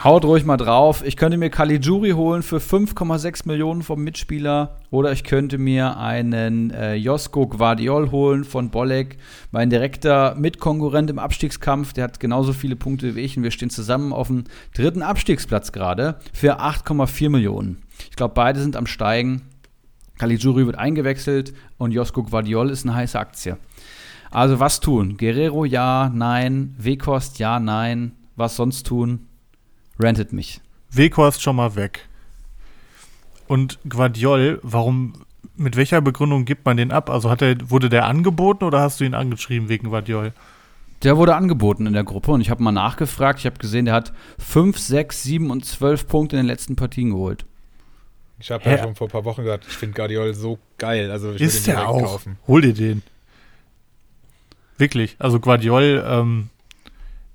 Haut ruhig mal drauf. Ich könnte mir Caligiuri holen für 5,6 Millionen vom Mitspieler oder ich könnte mir einen äh, Josko Guardiol holen von Bolek, mein direkter Mitkonkurrent im Abstiegskampf. Der hat genauso viele Punkte wie ich und wir stehen zusammen auf dem dritten Abstiegsplatz gerade für 8,4 Millionen. Ich glaube, beide sind am Steigen. Caligiuri wird eingewechselt und Josko Guardiol ist eine heiße Aktie. Also was tun? Guerrero ja, nein. Wekost ja, nein. Was sonst tun? Rentet mich. Weghorst schon mal weg. Und Guardiol, warum, mit welcher Begründung gibt man den ab? Also hat er, wurde der angeboten oder hast du ihn angeschrieben wegen Guardiol? Der wurde angeboten in der Gruppe und ich habe mal nachgefragt. Ich habe gesehen, der hat 5, 6, 7 und 12 Punkte in den letzten Partien geholt. Ich habe ja schon vor ein paar Wochen gesagt, ich finde Guardiol so geil. Also ich Ist ihn der auch? kaufen. Hol dir den. Wirklich. Also Guardiol, ähm,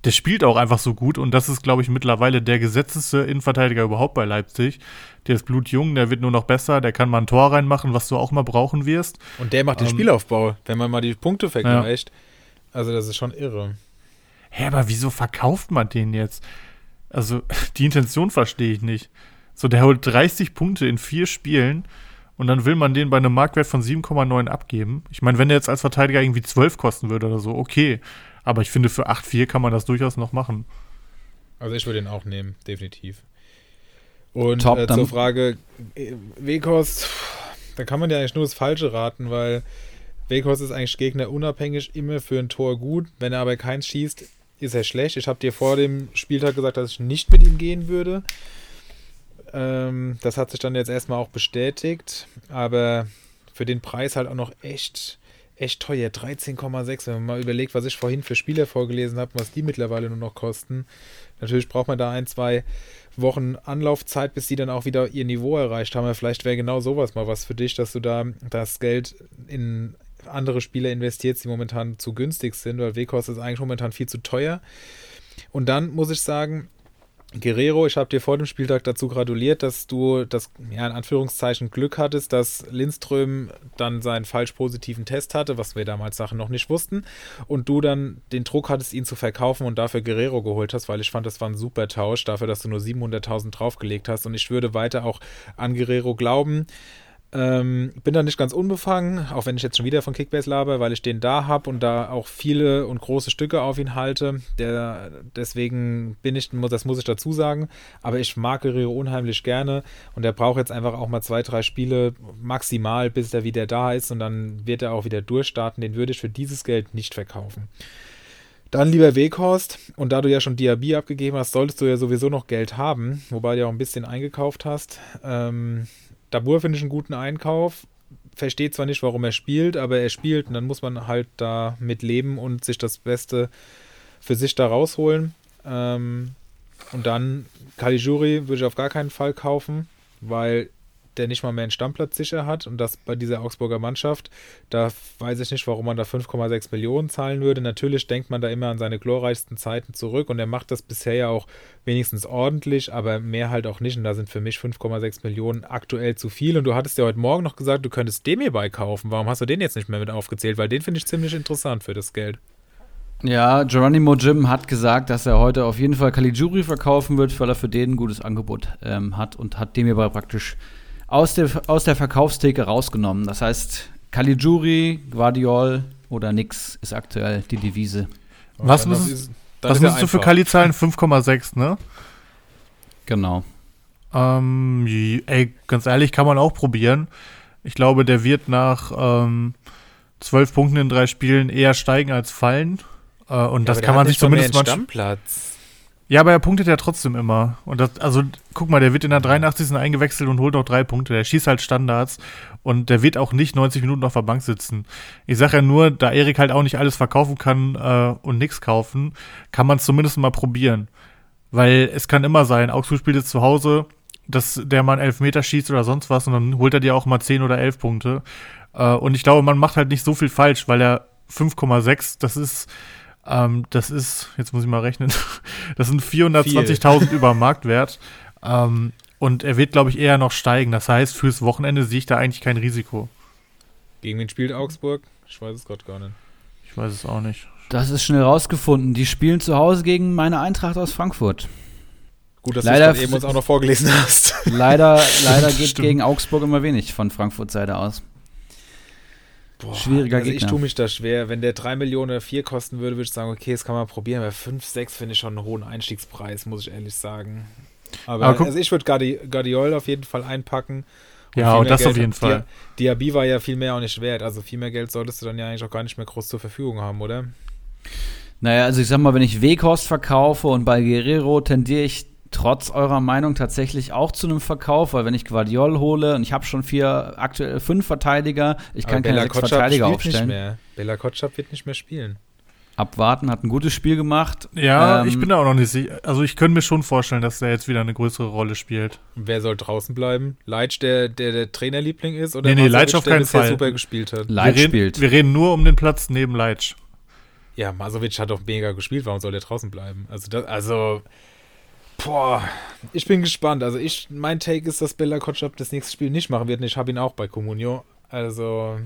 der spielt auch einfach so gut und das ist, glaube ich, mittlerweile der gesetzteste Innenverteidiger überhaupt bei Leipzig. Der ist blutjung, der wird nur noch besser, der kann mal ein Tor reinmachen, was du auch mal brauchen wirst. Und der macht den Ähm, Spielaufbau, wenn man mal die Punkte vergleicht. Also das ist schon irre. Hä, aber wieso verkauft man den jetzt? Also, die Intention verstehe ich nicht. So, der holt 30 Punkte in vier Spielen und dann will man den bei einem Marktwert von 7,9 abgeben. Ich meine, wenn der jetzt als Verteidiger irgendwie 12 kosten würde oder so, okay. Aber ich finde, für 8,4 kann man das durchaus noch machen. Also ich würde ihn auch nehmen, definitiv. Und Top, äh, zur Frage äh, Weghorst, da kann man ja eigentlich nur das Falsche raten, weil Weghorst ist eigentlich gegnerunabhängig immer für ein Tor gut. Wenn er aber keins schießt, ist er schlecht. Ich habe dir vor dem Spieltag gesagt, dass ich nicht mit ihm gehen würde. Ähm, das hat sich dann jetzt erstmal auch bestätigt, aber für den Preis halt auch noch echt, echt teuer. 13,6, wenn man mal überlegt, was ich vorhin für Spieler vorgelesen habe, was die mittlerweile nur noch kosten. Natürlich braucht man da ein, zwei Wochen Anlaufzeit, bis die dann auch wieder ihr Niveau erreicht haben. Vielleicht wäre genau sowas mal was für dich, dass du da das Geld in andere Spieler investierst, die momentan zu günstig sind, weil Weghorst ist eigentlich momentan viel zu teuer. Und dann muss ich sagen, Guerrero, ich habe dir vor dem Spieltag dazu gratuliert, dass du das, ja, in Anführungszeichen Glück hattest, dass Lindström dann seinen falsch positiven Test hatte, was wir damals Sachen noch nicht wussten, und du dann den Druck hattest, ihn zu verkaufen und dafür Guerrero geholt hast, weil ich fand, das war ein super Tausch, dafür, dass du nur 700.000 draufgelegt hast und ich würde weiter auch an Guerrero glauben. Ähm, bin da nicht ganz unbefangen, auch wenn ich jetzt schon wieder von Kickbase laber, weil ich den da habe und da auch viele und große Stücke auf ihn halte. Der, deswegen bin ich, das muss ich dazu sagen, aber ich mag Guerrero unheimlich gerne und er braucht jetzt einfach auch mal zwei, drei Spiele maximal, bis er wieder da ist und dann wird er auch wieder durchstarten. Den würde ich für dieses Geld nicht verkaufen. Dann lieber Weghorst, und da du ja schon Diaby abgegeben hast, solltest du ja sowieso noch Geld haben, wobei du ja auch ein bisschen eingekauft hast. Ähm, Dabur finde ich einen guten Einkauf. Versteht zwar nicht, warum er spielt, aber er spielt und dann muss man halt da mit leben und sich das Beste für sich da rausholen. Ähm, und dann Caligiuri würde ich auf gar keinen Fall kaufen, weil der nicht mal mehr einen Stammplatz sicher hat und das bei dieser Augsburger Mannschaft, da weiß ich nicht, warum man da 5,6 Millionen zahlen würde. Natürlich denkt man da immer an seine glorreichsten Zeiten zurück und er macht das bisher ja auch wenigstens ordentlich, aber mehr halt auch nicht und da sind für mich 5,6 Millionen aktuell zu viel und du hattest ja heute Morgen noch gesagt, du könntest dem hierbei kaufen. Warum hast du den jetzt nicht mehr mit aufgezählt? Weil den finde ich ziemlich interessant für das Geld. Ja, Geronimo Jim hat gesagt, dass er heute auf jeden Fall Caligiuri verkaufen wird, weil er für den ein gutes Angebot ähm, hat und hat dem hierbei praktisch aus der, aus der Verkaufstheke rausgenommen. Das heißt, Caligiuri, Guardiol oder nix ist aktuell die Devise. Und Was dann Was musst du für. Kali zahlen? 5,6, ne? Genau. Ähm, ey, ganz ehrlich, kann man auch probieren. Ich glaube, der wird nach ähm, 12 Punkten in drei Spielen eher steigen als fallen. Äh, und Ja, das kann man sich zumindest mal. Stammplatz. Ja, aber er punktet ja trotzdem immer. Und das, also, guck mal, der wird in der 83. eingewechselt und holt noch drei Punkte. Der schießt halt Standards und der wird auch nicht 90 Minuten auf der Bank sitzen. Ich sage ja nur, da Erik halt auch nicht alles verkaufen kann äh, und nichts kaufen, kann man es zumindest mal probieren. Weil es kann immer sein, Augsburg spielt jetzt zu Hause, dass der mal einen Elfmeter schießt oder sonst was und dann holt er dir auch mal 10 oder 11 Punkte. Äh, und ich glaube, man macht halt nicht so viel falsch, weil er 5,6, das ist, ähm, das ist, jetzt muss ich mal rechnen, das sind 420.000 über Marktwert. Ähm, und er wird, glaube ich, eher noch steigen. Das heißt, fürs Wochenende sehe ich da eigentlich kein Risiko. Gegen wen spielt Augsburg? Ich weiß es gerade gar nicht. Ich weiß es auch nicht. Das ist schnell rausgefunden. Die spielen zu Hause gegen meine Eintracht aus Frankfurt. Gut, dass Leider- du es eben uns auch noch vorgelesen hast. Leider, leider geht Stimmt. gegen Augsburg immer wenig von Frankfurt Seite aus. Boah, Schwieriger also ich Gegner. tue mich da schwer. Wenn der 3 Millionen oder 4 kosten würde, würde ich sagen, okay, das kann man probieren. Aber 5, 6 finde ich schon einen hohen Einstiegspreis, muss ich ehrlich sagen. Aber, Aber also ich würde Guardi Guardiol auf jeden Fall einpacken. Ja, viel und das Geld- auf jeden Fall. Dia- Diaby war ja viel mehr auch nicht wert. Also viel mehr Geld solltest du dann ja eigentlich auch gar nicht mehr groß zur Verfügung haben, oder? Naja, also ich sag mal, wenn ich Weghorst verkaufe und bei Guerrero tendiere ich trotz eurer Meinung tatsächlich auch zu einem Verkauf, weil wenn ich Guardiol hole und ich habe schon vier, aktuell fünf Verteidiger, ich kann keine sechs Kotschap Verteidiger spielt nicht aufstellen. mehr. Bella Kotschap wird nicht mehr spielen. Abwarten, hat ein gutes Spiel gemacht. Ja, Ähm, ich bin da auch noch nicht sicher. Also ich könnte mir schon vorstellen, dass der jetzt wieder eine größere Rolle spielt. Wer soll draußen bleiben? Leitsch, der der, der Trainerliebling ist? Oder Nee, nee, Leitsch auf keinen Fall. super gespielt hat? Leitsch wir reden, spielt. Wir reden nur um den Platz neben Leitsch. Ja, Masovic hat doch mega gespielt. Warum soll der draußen bleiben? Also, das, also, boah, ich bin gespannt. Also, ich, mein Take ist, dass Bella Kotschap das nächste Spiel nicht machen wird. Und ich habe ihn auch bei Comunio. Also,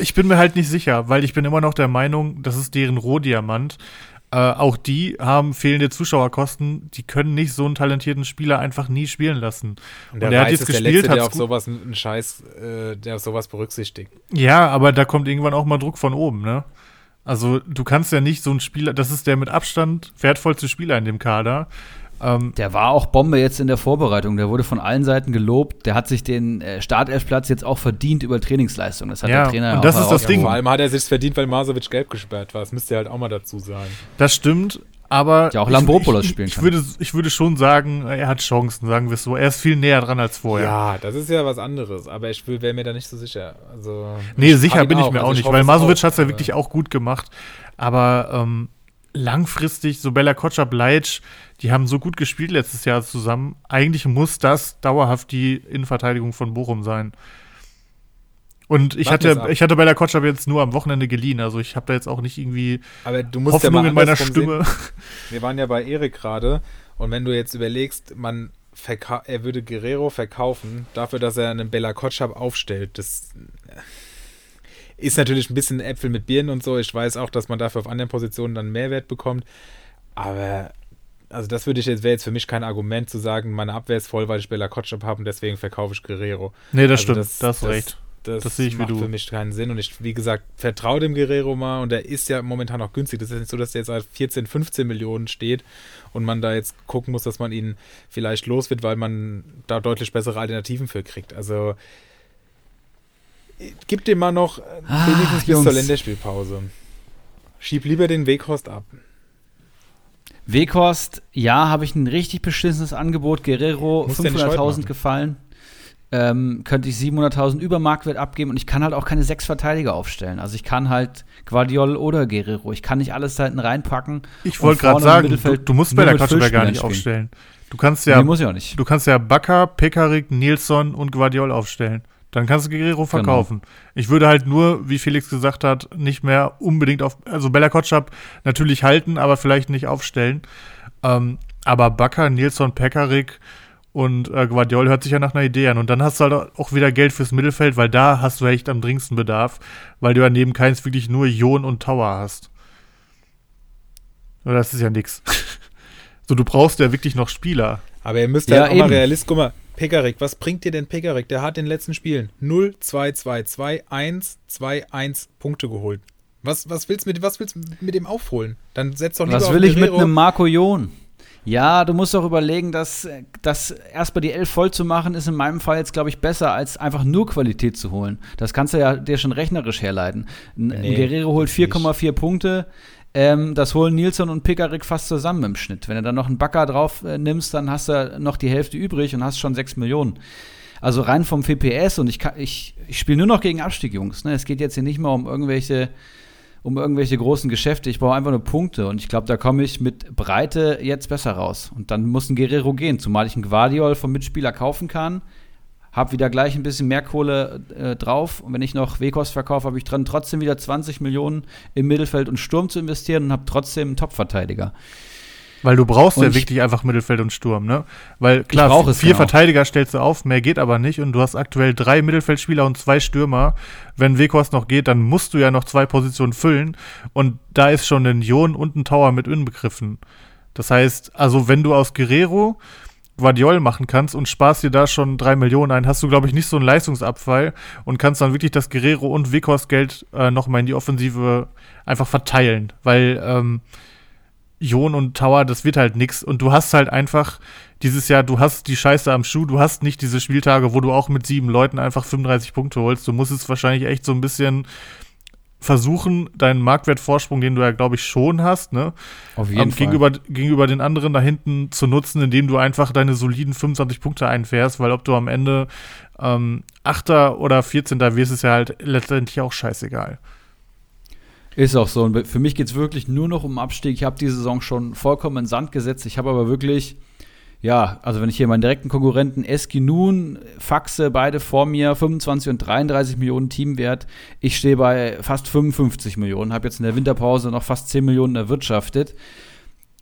Ich bin mir halt nicht sicher, weil ich bin immer noch der Meinung, das ist deren Rohdiamant. Äh, auch die haben fehlende Zuschauerkosten. Die können nicht so einen talentierten Spieler einfach nie spielen lassen. und der, Und er hat jetzt der gespielt, Letzte, der auf gut- sowas einen Scheiß, äh, der auf sowas berücksichtigt. Ja, aber da kommt irgendwann auch mal Druck von oben, ne? Also du kannst ja nicht so einen Spieler, das ist der mit Abstand wertvollste Spieler in dem Kader. Ähm, Der war auch Bombe jetzt in der Vorbereitung. Der wurde von allen Seiten gelobt. Der hat sich den äh, Startelfplatz jetzt auch verdient über Trainingsleistung. Das hat Ja, der Trainer und auch das ist das Ding. vor allem hat er sich verdient, weil Masovic gelb gesperrt war. Das müsst ihr halt auch mal dazu sagen. das stimmt, aber Ja, auch ich- Lambropoulos ich, spielen ich, kann. würde, ich würde schon sagen, er hat Chancen, sagen wir es so. Er ist viel näher dran als vorher. Ja, das ist ja was anderes. Aber ich wäre mir da nicht so sicher. Also, Nee, ich sicher bin ich auch. mir Also auch nicht, hoffe weil Masovic auch, hat es ja wirklich auch gut gemacht. Aber ähm, langfristig, so Bella Kotschap, Leitsch, die haben so gut gespielt letztes Jahr zusammen. Eigentlich muss das dauerhaft die Innenverteidigung von Bochum sein. Und ich Warten hatte, ich hatte Bella Kotschap jetzt nur am Wochenende geliehen. Also ich habe da jetzt auch nicht irgendwie Hoffnung ja in meiner Stimme. Sehen. Wir waren ja bei Erik gerade und wenn du jetzt überlegst, man er würde Guerrero verkaufen dafür, dass er einen Bella Kotschap aufstellt, das ist natürlich ein bisschen Äpfel mit Birnen und so. Ich weiß auch, dass man dafür auf anderen Positionen dann Mehrwert bekommt, aber also das würde ich jetzt wäre jetzt für mich kein Argument zu sagen, meine Abwehr ist voll, weil ich Bella Kotschap habe und deswegen verkaufe ich Guerrero. Nee, das Also stimmt, da hast du recht. Das, Das sehe ich wie macht du. für mich keinen Sinn. Und ich, wie gesagt, vertraue dem Guerrero mal. Und der ist ja momentan auch günstig. Das ist nicht so, dass der jetzt als 14, 15 Millionen steht und man da jetzt gucken muss, dass man ihn vielleicht los wird, weil man da deutlich bessere Alternativen für kriegt. Also gib dem mal noch äh, Ah, wenigstens bis Jungs. zur Länderspielpause. Schieb lieber den Weghorst ab. Weghorst, ja, habe ich ein richtig beschissenes Angebot. Guerrero Muss der nicht heute 500.000 machen. gefallen. Ähm, könnte ich 700.000 über Marktwert abgeben und ich kann halt auch keine sechs Verteidiger aufstellen. Also ich kann halt Guardiol oder Guerrero. Ich kann nicht alles da hinten reinpacken. Ich wollte gerade sagen, du, du musst mit Kotschap ja gar nicht spielen. aufstellen. Du kannst Nee, ja, muss ich auch nicht. du kannst ja Bakker, Pekarik, Nilsson und Guardiol aufstellen. Dann kannst du Guerrero verkaufen. Ich würde halt nur, wie Felix gesagt hat, nicht mehr unbedingt auf, also Bella Kotschap natürlich halten, aber vielleicht nicht aufstellen. Ähm, aber Bakker, Nilsson, Pekarik und äh, Guardiol hört sich ja nach einer Idee an. Und dann hast du halt auch wieder Geld fürs Mittelfeld, weil da hast du echt am dringendsten Bedarf, weil du ja neben keins wirklich nur Jon und Tower hast. Oder das ist ja nix. so, du brauchst ja wirklich noch Spieler. Aber ihr müsst Ja, ja, auch mal eben. realist. Guck mal, Pekarik, was bringt dir denn Pekarik? Der hat in den letzten Spielen 0, 2, 2, 2, 1, 2, 1 Punkte geholt. Was, was willst du mit, was willst du mit dem aufholen? Dann setz doch lieber Was auf will ich mit einem Marco Jon? Ja, du musst doch überlegen, dass, dass erstmal die Elf voll zu machen, ist in meinem Fall jetzt, glaube ich, besser, als einfach nur Qualität zu holen. Das kannst du ja dir schon rechnerisch herleiten. Ein, Nee, Guerrero holt nicht. 4,4 Punkte. Ähm, das holen Nilsson und Pickerick fast zusammen im Schnitt. Wenn du dann noch einen Backer drauf äh, nimmst, dann hast du noch die Hälfte übrig und hast schon 6 Millionen. Also rein vom VPS und ich, ich, ich spiele nur noch gegen Abstieg, Jungs. Ne? Es geht jetzt hier nicht mehr um irgendwelche um irgendwelche großen Geschäfte. Ich brauche einfach nur Punkte und ich glaube, da komme ich mit Breite jetzt besser raus. Und dann muss ein Guerrero gehen, zumal ich einen Guardiol vom Mitspieler kaufen kann. Hab wieder gleich ein bisschen mehr Kohle äh, drauf. Und wenn ich noch Wekos verkaufe, habe ich dran trotzdem wieder 20 Millionen im Mittelfeld und Sturm zu investieren und habe trotzdem einen Top-Verteidiger. Weil du brauchst Und ja ich- wirklich einfach Mittelfeld und Sturm, ne? Weil klar, vier genau. Verteidiger stellst du auf, mehr geht aber nicht und du hast aktuell drei Mittelfeldspieler und zwei Stürmer. Wenn Weghorst noch geht, dann musst du ja noch zwei Positionen füllen und da ist schon ein Jon und ein Tower mit inbegriffen. Das heißt, also wenn du aus Guerrero Guardiol machen kannst und sparst dir da schon drei Millionen ein, hast du, glaube ich, nicht so einen Leistungsabfall und kannst dann wirklich das Guerrero und Wekos Geld äh, nochmal in die Offensive einfach verteilen, weil ähm, Jon und Tower, das wird halt nix und du hast halt einfach dieses Jahr, du hast die Scheiße am Schuh, du hast nicht diese Spieltage, wo du auch mit sieben Leuten einfach 35 Punkte holst. Du musst es wahrscheinlich echt so ein bisschen versuchen, deinen Marktwertvorsprung, den du ja, glaube ich, schon hast, ne? Auf jeden ähm, Fall. Gegenüber, gegenüber den anderen da hinten zu nutzen, indem du einfach deine soliden 25 Punkte einfährst, weil ob du am Ende ähm, Achter oder 14. wirst, ist ja halt letztendlich auch scheißegal. Ist auch so. Und für mich geht es wirklich nur noch um Abstieg. Ich habe die Saison schon vollkommen in Sand gesetzt. Ich habe aber wirklich, ja, also wenn ich hier meinen direkten Konkurrenten Eski Nun, Faxe, beide vor mir, 25 und 33 Millionen Teamwert. Ich stehe bei fast 55 Millionen, habe jetzt in der Winterpause noch fast 10 Millionen erwirtschaftet.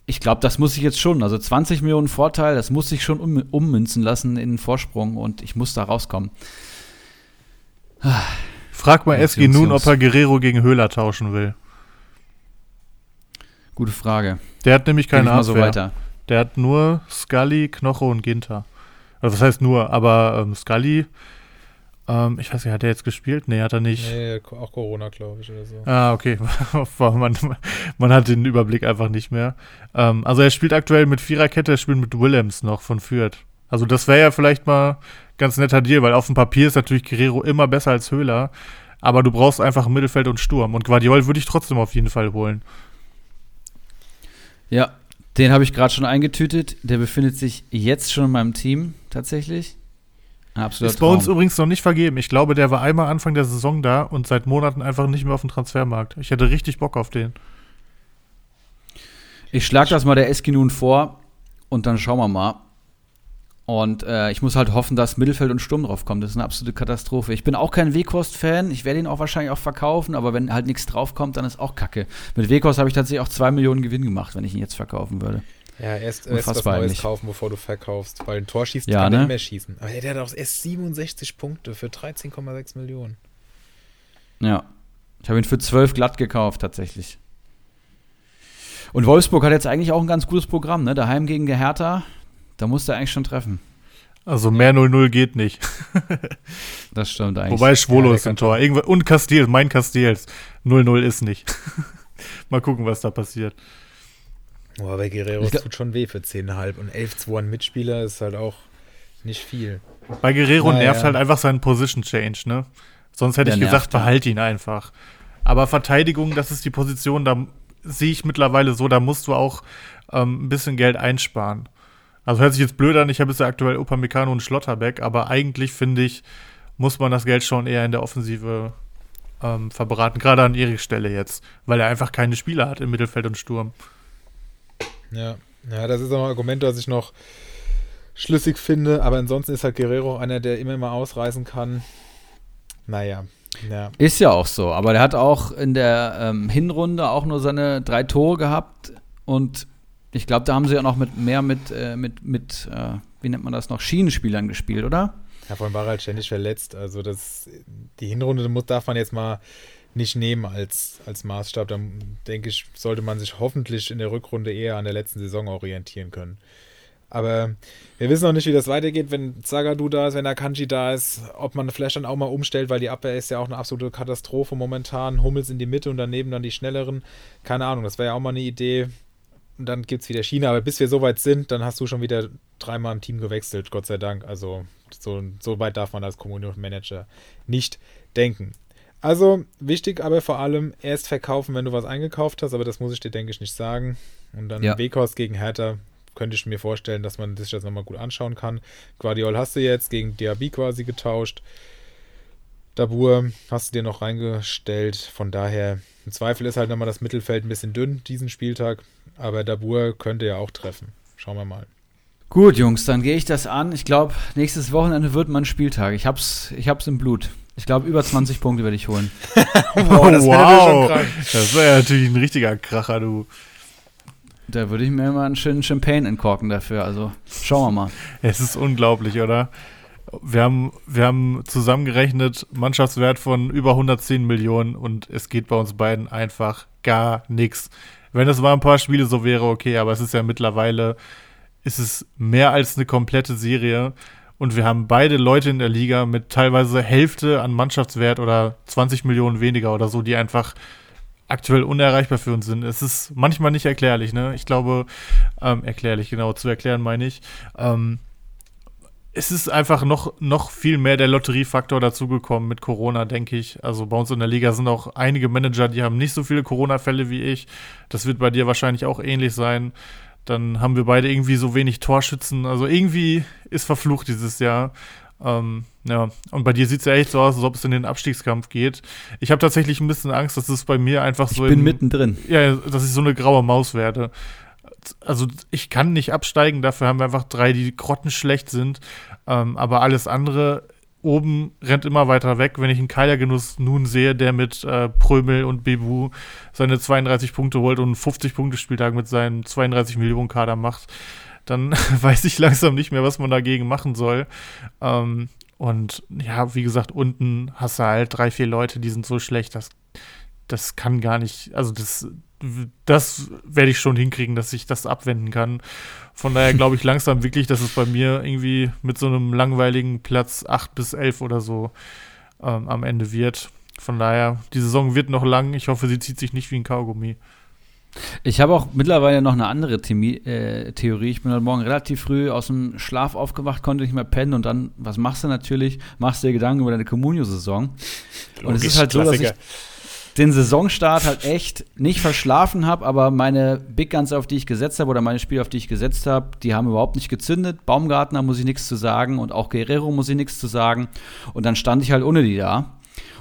Ich glaube, das muss ich jetzt schon. Also 20 Millionen Vorteil, das muss ich schon um, ummünzen lassen in den Vorsprung und ich muss da rauskommen. Frag mal Eski nun, ob er Guerrero gegen Höhler tauschen will. Gute Frage. Der hat nämlich keine mal so weiter. Der hat nur Scully, Knoche und Ginter. Also was heißt nur, aber ähm, Scully, ähm, ich weiß nicht, hat er jetzt gespielt? Nee, hat er nicht. Nee, auch Corona, glaube ich, oder so. Ah, okay. man, man hat den Überblick einfach nicht mehr. Ähm, also er spielt aktuell mit Viererkette, er spielt mit Willems noch von Fürth. Also das wäre ja vielleicht mal ganz netter Deal, weil auf dem Papier ist natürlich Guerrero immer besser als Höhler. Aber du brauchst einfach Mittelfeld und Sturm. Und Guardiol würde ich trotzdem auf jeden Fall holen. Ja, den habe ich gerade schon eingetütet. Der befindet sich jetzt schon in meinem Team tatsächlich. Ein absoluter Ist bei uns übrigens noch nicht vergeben. Ich glaube, der war einmal Anfang der Saison da und seit Monaten einfach nicht mehr auf dem Transfermarkt. Ich hätte richtig Bock auf den. Ich schlage das mal der Eski nun vor und dann schauen wir mal. Und äh, ich muss halt hoffen, dass Mittelfeld und Sturm draufkommen. Das ist eine absolute Katastrophe. Ich bin auch kein Weghorst-Fan. Ich werde ihn auch wahrscheinlich auch verkaufen, aber wenn halt nichts draufkommt, dann ist auch Kacke. Mit Weghorst habe ich tatsächlich auch 2 Millionen Gewinn gemacht, wenn ich ihn jetzt verkaufen würde. Ja, erst, erst was Neues eigentlich. kaufen, bevor du verkaufst. Weil ein Tor schießt, Ja, kann ne? nicht mehr schießen. Aber der hat auch erst 67 Punkte für 13,6 Millionen. Ja. Ich habe ihn für 12 glatt gekauft, tatsächlich. Und Wolfsburg hat jetzt eigentlich auch ein ganz gutes Programm, ne? Daheim gegen Hertha. Da muss er eigentlich schon treffen. Also mehr 0-0 geht nicht. Das stimmt eigentlich. Wobei Schwolo Ja, ist ein Tor. Irgendwo, und Castells, mein Castells. 0-0 ist nicht. Mal gucken, was da passiert. Oh, aber Guerrero tut schon weh für 10,5 und 11-2 an Mitspieler ist halt auch nicht viel. Bei Guerrero Na nervt ja. halt einfach sein Position Change, ne? Sonst hätte Der ich gesagt, ja. behalt ihn einfach. Aber Verteidigung, das ist die Position, da sehe ich mittlerweile so, da musst du auch ähm, ein bisschen Geld einsparen. Also hört sich jetzt blöd an, ich habe jetzt ja aktuell Upamecano und Schlotterbeck, aber eigentlich finde ich, muss man das Geld schon eher in der Offensive ähm, verbraten, gerade an Eriks Stelle jetzt, weil er einfach keine Spieler hat im Mittelfeld und Sturm. Ja, ja das ist auch ein Argument, das ich noch schlüssig finde. Aber ansonsten ist halt Guerrero einer, der immer mal ausreißen kann. Naja, ja. Ist ja auch so, aber der hat auch in der ähm, Hinrunde auch nur seine drei Tore gehabt und ich glaube, da haben sie ja noch mit mehr mit, äh, mit, mit äh, wie nennt man das noch, Schienenspielern gespielt, oder? Ja, vor allem war er halt ständig verletzt. Also das, die Hinrunde muss, darf man jetzt mal nicht nehmen als, als Maßstab. Dann denke ich, sollte man sich hoffentlich in der Rückrunde eher an der letzten Saison orientieren können. Aber wir wissen noch nicht, wie das weitergeht, wenn Zagadou da ist, wenn Akanji da ist, ob man vielleicht dann auch mal umstellt, weil die Abwehr ist ja auch eine absolute Katastrophe momentan. Hummels in die Mitte und daneben dann die schnelleren. Keine Ahnung, das wäre ja auch mal eine Idee. Und dann gibt es wieder China. Aber bis wir so weit sind, dann hast du schon wieder dreimal im Team gewechselt, Gott sei Dank. Also so, so weit darf man als Community Manager nicht denken. Also wichtig aber vor allem erst verkaufen, wenn du was eingekauft hast, aber das muss ich dir, denke ich, nicht sagen. Und dann Ja. Weghorst gegen Hertha könnte ich mir vorstellen, dass man sich das nochmal gut anschauen kann. Guardiol hast du jetzt gegen Diaby quasi getauscht. Dabur hast du dir noch reingestellt. Von daher, im Zweifel ist halt nochmal das Mittelfeld ein bisschen dünn diesen Spieltag. Aber Dabur könnte ja auch treffen. Schauen wir mal. Gut, Jungs, dann gehe ich das an. Ich glaube, nächstes Wochenende wird mein Spieltag. Ich hab's, ich hab's im Blut. Ich glaube, über 20 Punkte werde ich holen. Boah, das wäre krank. Das wäre ja natürlich ein richtiger Kracher, du. Da würde ich mir mal einen schönen Champagne entkorken dafür. Also schauen wir mal. Es ist unglaublich, oder? Wir haben, wir haben zusammengerechnet Mannschaftswert von über 110 Millionen und es geht bei uns beiden einfach gar nichts. Wenn es mal ein paar Spiele so wäre, okay, aber es ist ja mittlerweile, ist es mehr als eine komplette Serie. Und wir haben beide Leute in der Liga mit teilweise Hälfte an Mannschaftswert oder 20 Millionen weniger oder so, die einfach aktuell unerreichbar für uns sind. Es ist manchmal nicht erklärlich, ne? Ich glaube, ähm, erklärlich, genau, zu erklären meine ich. Ähm, es ist einfach noch, noch viel mehr der Lotteriefaktor dazugekommen mit Corona, denke ich. Also bei uns in der Liga sind auch einige Manager, die haben nicht so viele Corona-Fälle wie ich. Das wird bei dir wahrscheinlich auch ähnlich sein. Dann haben wir beide irgendwie so wenig Torschützen. Also irgendwie ist verflucht dieses Jahr. Ähm, ja, und bei dir sieht es ja echt so aus, als ob es in den Abstiegskampf geht. Ich habe tatsächlich ein bisschen Angst, dass es bei mir einfach so. Ich bin im, mittendrin. Ja, dass ich so eine graue Maus werde. Also ich kann nicht absteigen, dafür haben wir einfach drei, die grottenschlecht sind. Ähm, aber alles andere oben rennt immer weiter weg. Wenn ich einen Keilergenuss nun sehe, der mit äh, Prömel und Bebu seine 32 Punkte holt und 50 Punkte Spieltag mit seinem 32 Millionen Kader macht, dann weiß ich langsam nicht mehr, was man dagegen machen soll. Ähm, und ja, wie gesagt, unten hast du halt drei, vier Leute, die sind so schlecht, das, das kann gar nicht, also das, das werde ich schon hinkriegen, dass ich das abwenden kann. Von daher glaube ich langsam wirklich, dass es bei mir irgendwie mit so einem langweiligen Platz 8 bis 11 oder so ähm, am Ende wird. Von daher, die Saison wird noch lang. Ich hoffe, sie zieht sich nicht wie ein Kaugummi. Ich habe auch mittlerweile noch eine andere äh, Theorie. Ich bin heute Morgen relativ früh aus dem Schlaf aufgewacht, konnte nicht mehr pennen und dann, was machst du natürlich? Machst dir Gedanken über deine Communio-Saison. Und es ist halt so, dass ich den Saisonstart halt echt nicht verschlafen habe, aber meine Big Guns, auf die ich gesetzt habe, oder meine Spiele, auf die ich gesetzt habe, die haben überhaupt nicht gezündet. Baumgartner muss ich nichts zu sagen und auch Guerrero muss ich nichts zu sagen. Und dann stand ich halt ohne die da.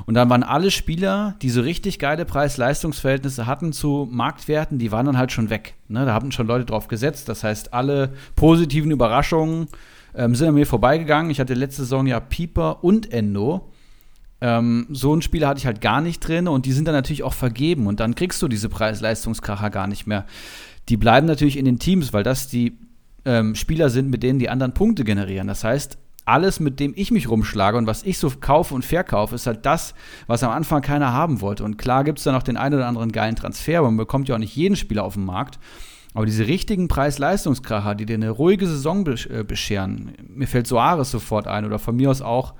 Und dann waren alle Spieler, die so richtig geile Preis-Leistungs-Verhältnisse hatten zu Marktwerten, die waren dann halt schon weg. Ne? Da haben schon Leute drauf gesetzt. Das heißt, alle positiven Überraschungen ähm, sind an mir vorbeigegangen. Ich hatte letzte Saison ja Pieper und Endo. Ähm, so ein Spieler hatte ich halt gar nicht drin und die sind dann natürlich auch vergeben und dann kriegst du diese Preis-Leistungskracher gar nicht mehr. Die bleiben natürlich in den Teams, weil das die ähm, Spieler sind, mit denen die anderen Punkte generieren. Das heißt, alles, mit dem ich mich rumschlage und was ich so kaufe und verkaufe, ist halt das, was am Anfang keiner haben wollte. Und klar gibt es da noch den einen oder anderen geilen Transfer, aber man bekommt ja auch nicht jeden Spieler auf den Markt. Aber diese richtigen Preis-Leistungskracher, die dir eine ruhige Saison äh, bescheren, mir fällt Soares sofort ein oder von mir aus auch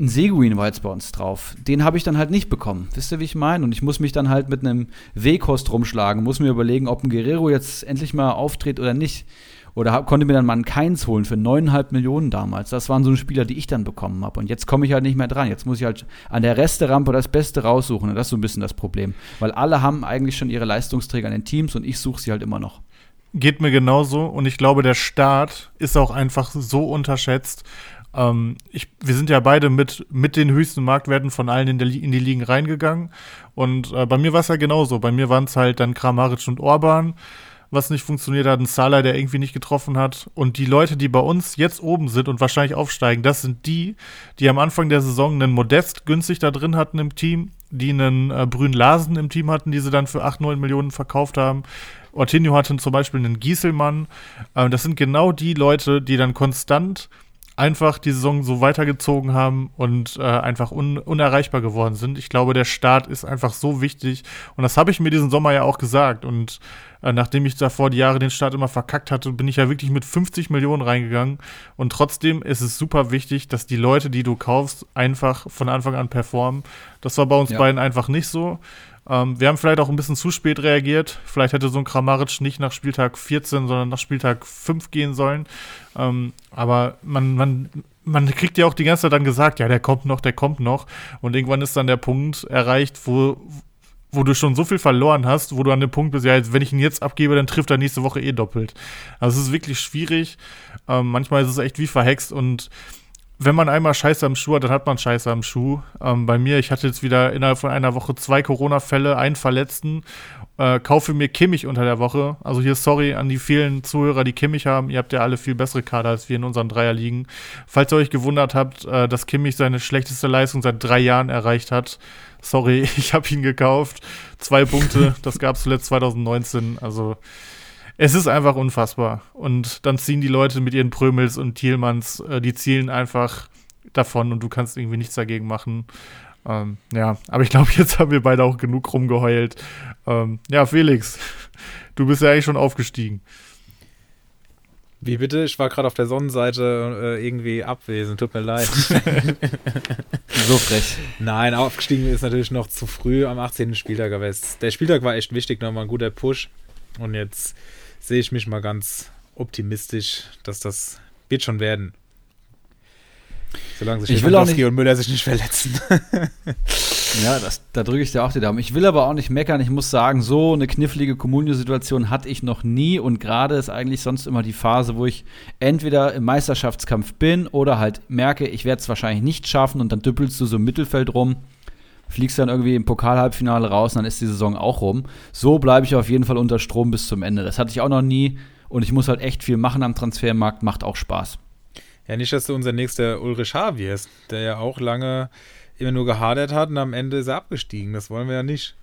ein Seguin war jetzt bei uns drauf. Den habe ich dann halt nicht bekommen. Wisst ihr, wie ich meine? Und ich muss mich dann halt mit einem W-Kost rumschlagen, muss mir überlegen, ob ein Guerrero jetzt endlich mal auftritt oder nicht. Oder hab, konnte mir dann mal einen Keins holen für 9,5 Millionen damals. Das waren so Spieler, die ich dann bekommen habe. Und jetzt komme ich halt nicht mehr dran. Jetzt muss ich halt an der Resterampe das Beste raussuchen. Und das ist so ein bisschen das Problem. Weil alle haben eigentlich schon ihre Leistungsträger in den Teams und ich suche sie halt immer noch. Geht mir genauso. Und ich glaube, der Start ist auch einfach so unterschätzt. Ähm, ich, wir sind ja beide mit, mit den höchsten Marktwerten von allen in, der, in die Ligen reingegangen. Und äh, bei mir war es ja genauso. Bei mir waren es halt dann Kramaric und Orban, was nicht funktioniert hat, ein Salah, der irgendwie nicht getroffen hat. Und die Leute, die bei uns jetzt oben sind und wahrscheinlich aufsteigen, das sind die, die am Anfang der Saison einen Modest günstig da drin hatten im Team, die einen äh, Brün Larsen im Team hatten, die sie dann für 8, 9 Millionen verkauft haben. Ortinho hatte zum Beispiel einen Gieselmann. Äh, das sind genau die Leute, die dann konstant einfach die Saison so weitergezogen haben und äh, einfach un unerreichbar geworden sind. Ich glaube, der Start ist einfach so wichtig. Und das habe ich mir diesen Sommer ja auch gesagt. Und äh, nachdem ich davor die Jahre den Start immer verkackt hatte, bin ich ja wirklich mit 50 Millionen reingegangen. Und trotzdem ist es super wichtig, dass die Leute, die du kaufst, einfach von Anfang an performen. Das war bei uns ja. beiden einfach nicht so. Ähm, wir haben vielleicht auch ein bisschen zu spät reagiert. Vielleicht hätte so ein Kramaric nicht nach Spieltag 14, sondern nach Spieltag 5 gehen sollen. Ähm, aber man, man, man kriegt ja auch die ganze Zeit dann gesagt, ja, der kommt noch, der kommt noch. Und irgendwann ist dann der Punkt erreicht, wo, wo du schon so viel verloren hast, wo du an dem Punkt bist, ja, wenn ich ihn jetzt abgebe, dann trifft er nächste Woche eh doppelt. Also es ist wirklich schwierig. Ähm, manchmal ist es echt wie verhext und wenn man einmal Scheiße am Schuh hat, dann hat man Scheiße am Schuh. Ähm, bei mir, ich hatte jetzt wieder innerhalb von einer Woche zwei Corona-Fälle, einen Verletzten. Äh, kaufe mir Kimmich unter der Woche. Also hier sorry an die vielen Zuhörer, die Kimmich haben. Ihr habt ja alle viel bessere Kader als wir in unseren Dreierligen. Falls ihr euch gewundert habt, äh, dass Kimmich seine schlechteste Leistung seit drei Jahren erreicht hat, sorry, ich habe ihn gekauft. Zwei Punkte, das gab es zuletzt 2019. Also es ist einfach unfassbar. Und dann ziehen die Leute mit ihren Prömels und Thielmanns, äh, die zielen einfach davon und du kannst irgendwie nichts dagegen machen. Ähm, ja, aber ich glaube, jetzt haben wir beide auch genug rumgeheult. Ähm, ja, Felix, du bist ja eigentlich schon aufgestiegen. Wie bitte? Ich war gerade auf der Sonnenseite äh, irgendwie abwesend. Tut mir leid. so frech. Nein, aufgestiegen ist natürlich noch zu früh am 18. Spieltag. Aber es, der Spieltag war echt wichtig, nochmal ein guter Push. Und jetzt sehe ich mich mal ganz optimistisch, dass das wird schon werden. Solange sich ich will auch nicht, und Müller sich nicht verletzen. ja, das, da drücke ich dir auch die Daumen. Ich will aber auch nicht meckern. Ich muss sagen, so eine knifflige Comunio-Situation hatte ich noch nie. Und gerade ist eigentlich sonst immer die Phase, wo ich entweder im Meisterschaftskampf bin oder halt merke, ich werde es wahrscheinlich nicht schaffen und dann düppelst du so im Mittelfeld rum, fliegst dann irgendwie im Pokalhalbfinale raus und dann ist die Saison auch rum. So bleibe ich auf jeden Fall unter Strom bis zum Ende. Das hatte ich auch noch nie. Und ich muss halt echt viel machen am Transfermarkt, macht auch Spaß. Ja, nicht, dass du unser nächster Ulrich H. wirst, der ja auch lange immer nur gehadert hat und am Ende ist er abgestiegen. Das wollen wir ja nicht.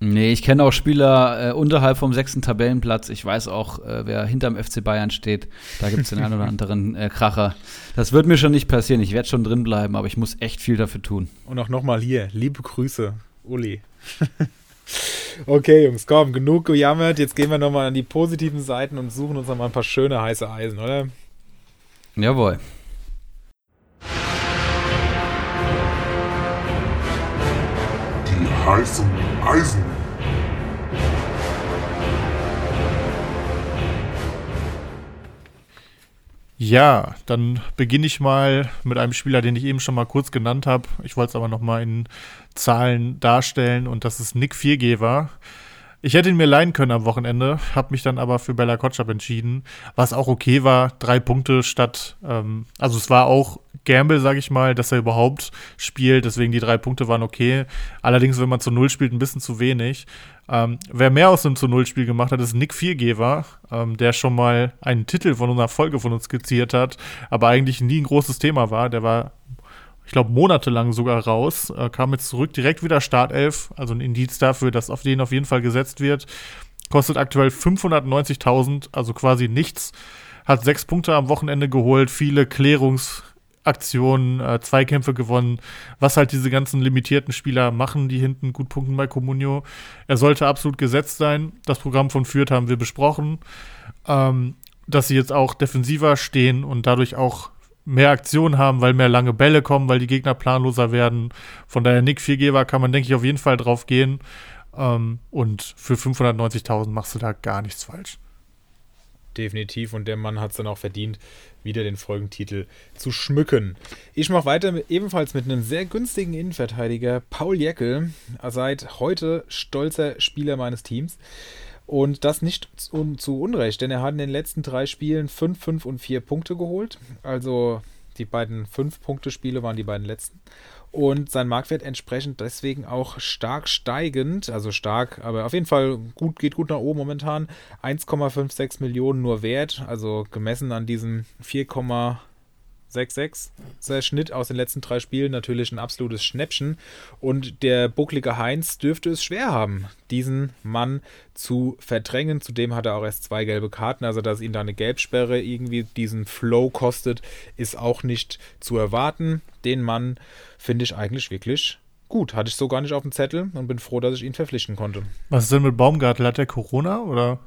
Nee, ich kenne auch Spieler äh, unterhalb vom sechsten Tabellenplatz. Ich weiß auch, äh, wer hinterm FC Bayern steht. Da gibt es den einen oder anderen äh, Kracher. Das wird mir schon nicht passieren. Ich werde schon drin bleiben, aber ich muss echt viel dafür tun. Und auch nochmal hier, liebe Grüße, Uli. okay, Jungs, komm, genug gejammert. Jetzt gehen wir nochmal an die positiven Seiten und suchen uns nochmal ein paar schöne heiße Eisen, oder? Jawohl. Die heißen Eisen. Ja, dann beginne ich mal mit einem Spieler, den ich eben schon mal kurz genannt habe. Ich wollte es aber noch mal in Zahlen darstellen und das ist Nick Viergeber. Ich hätte ihn mir leihen können am Wochenende, habe mich dann aber für Bella Kotschap entschieden, was auch okay war. Drei Punkte statt, ähm, also es war auch Gamble, sage ich mal, dass er überhaupt spielt, deswegen die drei Punkte waren okay. Allerdings, wenn man zu Null spielt, ein bisschen zu wenig. Ähm, wer mehr aus einem zu Null Spiel gemacht hat, ist Nick Viergeber, ähm, der schon mal einen Titel von einer Folge von uns skizziert hat, aber eigentlich nie ein großes Thema war. Der war ich glaube, monatelang sogar raus. Äh, kam jetzt zurück, direkt wieder Startelf, also ein Indiz dafür, dass auf den auf jeden Fall gesetzt wird. Kostet aktuell 590.000, also quasi nichts. Hat sechs Punkte am Wochenende geholt, viele Klärungsaktionen, äh, Zweikämpfe gewonnen, was halt diese ganzen limitierten Spieler machen, die hinten gut punkten bei Comunio. Er sollte absolut gesetzt sein. Das Programm von Fürth haben wir besprochen. Ähm, dass sie jetzt auch defensiver stehen und dadurch auch mehr Aktionen haben, weil mehr lange Bälle kommen, weil die Gegner planloser werden. Von daher Nick Viergeber kann man, denke ich, auf jeden Fall drauf gehen. Ähm, und für 590.000 machst du da gar nichts falsch. Definitiv. Und der Mann hat es dann auch verdient, wieder den Folgentitel zu schmücken. Ich mache weiter mit, ebenfalls mit einem sehr günstigen Innenverteidiger, Paul Jeckel. Seit heute stolzer Spieler meines Teams. Und das nicht zu, zu, Unrecht, denn er hat in den letzten drei Spielen 5, 5 und 4 Punkte geholt. Also die beiden 5-Punkte-Spiele waren die beiden letzten. Und sein Marktwert entsprechend deswegen auch stark steigend, also stark, aber auf jeden Fall gut, geht gut nach oben momentan. 1,56 Millionen nur wert, also gemessen an diesen 4, 6-6. Der Schnitt aus den letzten drei Spielen natürlich ein absolutes Schnäppchen. Und der bucklige Heinz dürfte es schwer haben, diesen Mann zu verdrängen. Zudem hat er auch erst zwei gelbe Karten. Also, dass ihn da eine Gelbsperre irgendwie diesen Flow kostet, ist auch nicht zu erwarten. Den Mann finde ich eigentlich wirklich gut. Hatte ich so gar nicht auf dem Zettel und bin froh, dass ich ihn verpflichten konnte. Was ist denn mit Baumgartel? Hat der Corona oder?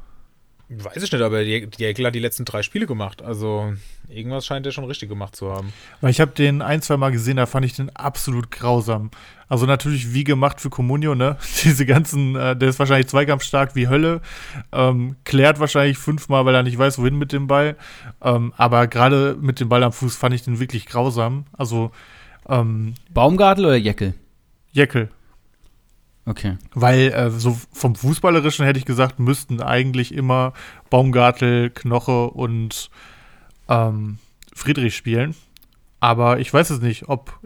Weiß ich nicht, aber Eckel hat die letzten drei Spiele gemacht. Also irgendwas scheint er schon richtig gemacht zu haben. Weil ich habe den ein, zwei Mal gesehen, da fand ich den absolut grausam. Also natürlich wie gemacht für Comunio, ne? Diese ganzen, äh, der ist wahrscheinlich zweikampfstark wie Hölle, ähm, klärt wahrscheinlich fünfmal, weil er nicht weiß, wohin mit dem Ball. Ähm, aber gerade mit dem Ball am Fuß fand ich den wirklich grausam. Also ähm, Baumgartel oder Jeckel? Jeckel. Okay. Weil äh, so vom Fußballerischen hätte ich gesagt, müssten eigentlich immer Baumgartel, Knoche und ähm, Friedrich spielen. Aber ich weiß es nicht, ob,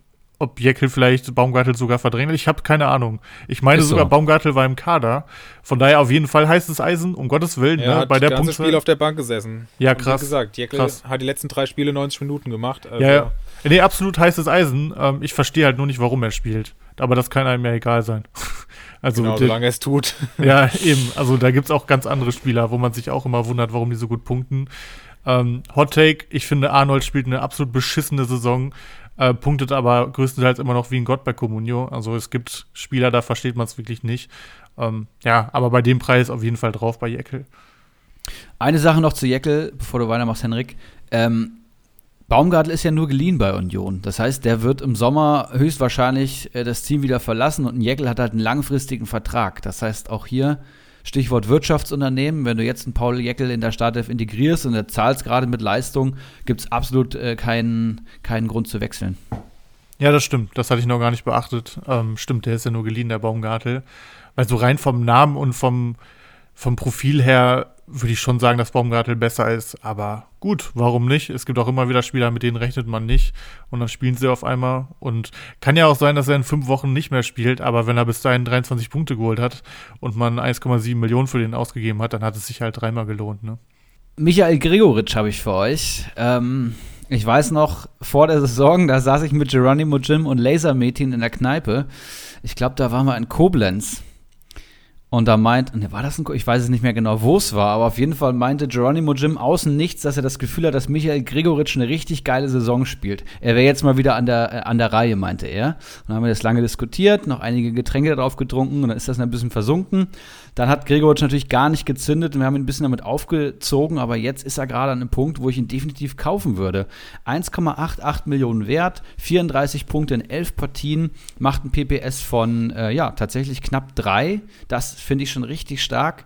ob Jekyll vielleicht Baumgartel sogar verdrängt. Ich habe keine Ahnung. Ich meine so. sogar, Baumgartel war im Kader. Von daher auf jeden Fall heißt es Eisen, um Gottes Willen. Er ne, hat bei der ganze Spiel auf der Bank gesessen. Ja, krass. wie gesagt, Jekyll krass. hat die letzten drei Spiele 90 Minuten gemacht. Also ja, ja. Nee, absolut heißes Eisen. Ähm, ich verstehe halt nur nicht, warum er spielt. Aber das kann einem ja egal sein. Also genau, solange er es tut. Ja, eben. Also da gibt es auch ganz andere Spieler, wo man sich auch immer wundert, warum die so gut punkten. Ähm, Hot Take, ich finde, Arnold spielt eine absolut beschissene Saison, äh, punktet aber größtenteils immer noch wie ein Gott bei Comunio. Also es gibt Spieler, da versteht man es wirklich nicht. Ähm, ja, aber bei dem Preis auf jeden Fall drauf bei Jeckel. Eine Sache noch zu Jeckel, bevor du weitermachst, Henrik. Ähm, Baumgartel ist ja nur geliehen bei Union. Das heißt, der wird im Sommer höchstwahrscheinlich äh, das Team wieder verlassen und Jeckel hat halt einen langfristigen Vertrag. Das heißt, auch hier Stichwort Wirtschaftsunternehmen, wenn du jetzt einen Paul Jeckel in der Startelf integrierst und er zahlst gerade mit Leistung, gibt es absolut äh, keinen, keinen Grund zu wechseln. Ja, das stimmt. Das hatte ich noch gar nicht beachtet. Ähm, stimmt, der ist ja nur geliehen, der Baumgartel. Weil so rein vom Namen und vom, vom Profil her würde ich schon sagen, dass Baumgartel besser ist. Aber gut, warum nicht? Es gibt auch immer wieder Spieler, mit denen rechnet man nicht. Und dann spielen sie auf einmal. Und kann ja auch sein, dass er in fünf Wochen nicht mehr spielt. Aber wenn er bis dahin 23 Punkte geholt hat und man 1,7 Millionen für den ausgegeben hat, dann hat es sich halt dreimal gelohnt. Ne? Michael Gregoritsch habe ich für euch. Ähm, ich weiß noch, vor der Saison, da saß ich mit Geronimo Jim und Laser Metin in der Kneipe. Ich glaube, da waren wir in Koblenz. Und da meint, war das ein, ich weiß es nicht mehr genau, wo es war, aber auf jeden Fall meinte Geronimo Jim außen nichts, dass er das Gefühl hat, dass Michael Gregoritsch eine richtig geile Saison spielt. Er wäre jetzt mal wieder an der, äh, an der Reihe, meinte er. Und dann haben wir das lange diskutiert, noch einige Getränke darauf getrunken und dann ist das ein bisschen versunken. Dann hat Gregoritsch natürlich gar nicht gezündet und wir haben ihn ein bisschen damit aufgezogen, aber jetzt ist er gerade an einem Punkt, wo ich ihn definitiv kaufen würde. 1,88 Millionen wert, 34 Punkte in 11 Partien, macht ein PPS von, äh, ja, tatsächlich knapp 3. Das finde ich schon richtig stark.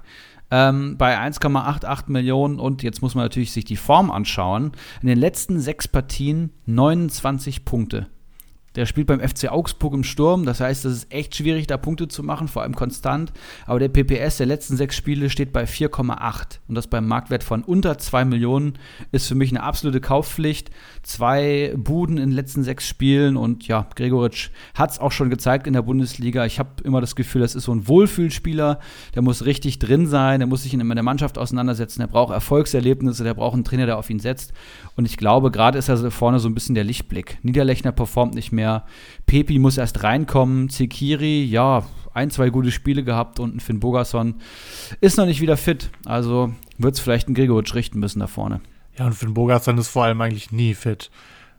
Ähm, bei 1,88 Millionen und jetzt muss man natürlich sich die Form anschauen. In den letzten sechs Partien 29 Punkte. Der spielt beim FC Augsburg im Sturm, das heißt, es ist echt schwierig, da Punkte zu machen, vor allem konstant. Aber der PPS der letzten sechs Spiele steht bei 4,8 und das beim Marktwert von unter 2 Millionen ist für mich eine absolute Kaufpflicht. Zwei Buden in den letzten sechs Spielen und ja, Gregoritsch hat es auch schon gezeigt in der Bundesliga. Ich habe immer das Gefühl, das ist so ein Wohlfühlspieler, der muss richtig drin sein, der muss sich in der Mannschaft auseinandersetzen, der braucht Erfolgserlebnisse, der braucht einen Trainer, der auf ihn setzt. Und ich glaube, gerade ist er vorne so ein bisschen der Lichtblick. Niederlechner performt nicht mehr mehr. Pepi muss erst reinkommen. Zekiri, ja, ein, zwei gute Spiele gehabt und ein Finn Bogason ist noch nicht wieder fit. Also wird es vielleicht ein Gregoritsch richten müssen da vorne. Ja, und Finn Bogason ist vor allem eigentlich nie fit.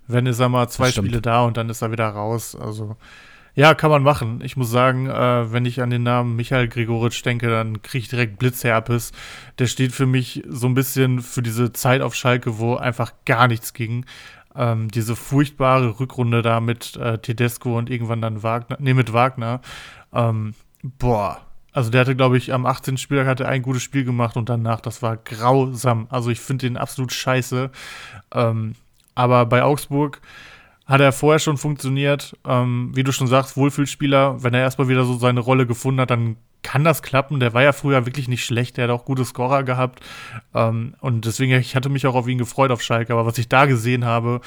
Wenn ist er mal zwei Spiele da und dann ist er wieder raus. Also ja, kann man machen. Ich muss sagen, äh, wenn ich an den Namen Michael Gregoritsch denke, dann kriege ich direkt Blitzherpes. Der steht für mich so ein bisschen für diese Zeit auf Schalke, wo einfach gar nichts ging. Ähm, diese furchtbare Rückrunde da mit äh, Tedesco und irgendwann dann Wagner, nee, mit Wagner. Ähm, boah, also der hatte, glaube ich, am 18. Spieltag hatte ein gutes Spiel gemacht und danach, das war grausam. Also ich finde den absolut scheiße. Ähm, aber bei Augsburg hat er vorher schon funktioniert. Ähm, wie du schon sagst, Wohlfühlspieler. Wenn er erstmal wieder so seine Rolle gefunden hat, dann kann das klappen. Der war ja früher wirklich nicht schlecht. Der hat auch gute Scorer gehabt. Ähm, und deswegen, ich hatte mich auch auf ihn gefreut auf Schalke. Aber was ich da gesehen habe,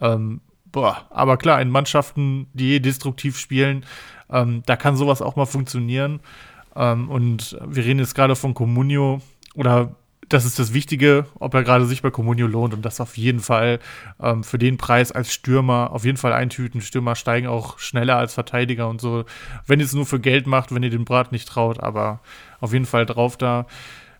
ähm, boah, aber klar, in Mannschaften, die eh destruktiv spielen, ähm, da kann sowas auch mal funktionieren. Ähm, und wir reden jetzt gerade von Comunio oder das ist das Wichtige, ob er gerade sich bei Comunio lohnt und das auf jeden Fall ähm, für den Preis als Stürmer auf jeden Fall eintüten. Stürmer steigen auch schneller als Verteidiger und so. Wenn ihr es nur für Geld macht, wenn ihr den Brat nicht traut, aber auf jeden Fall drauf da.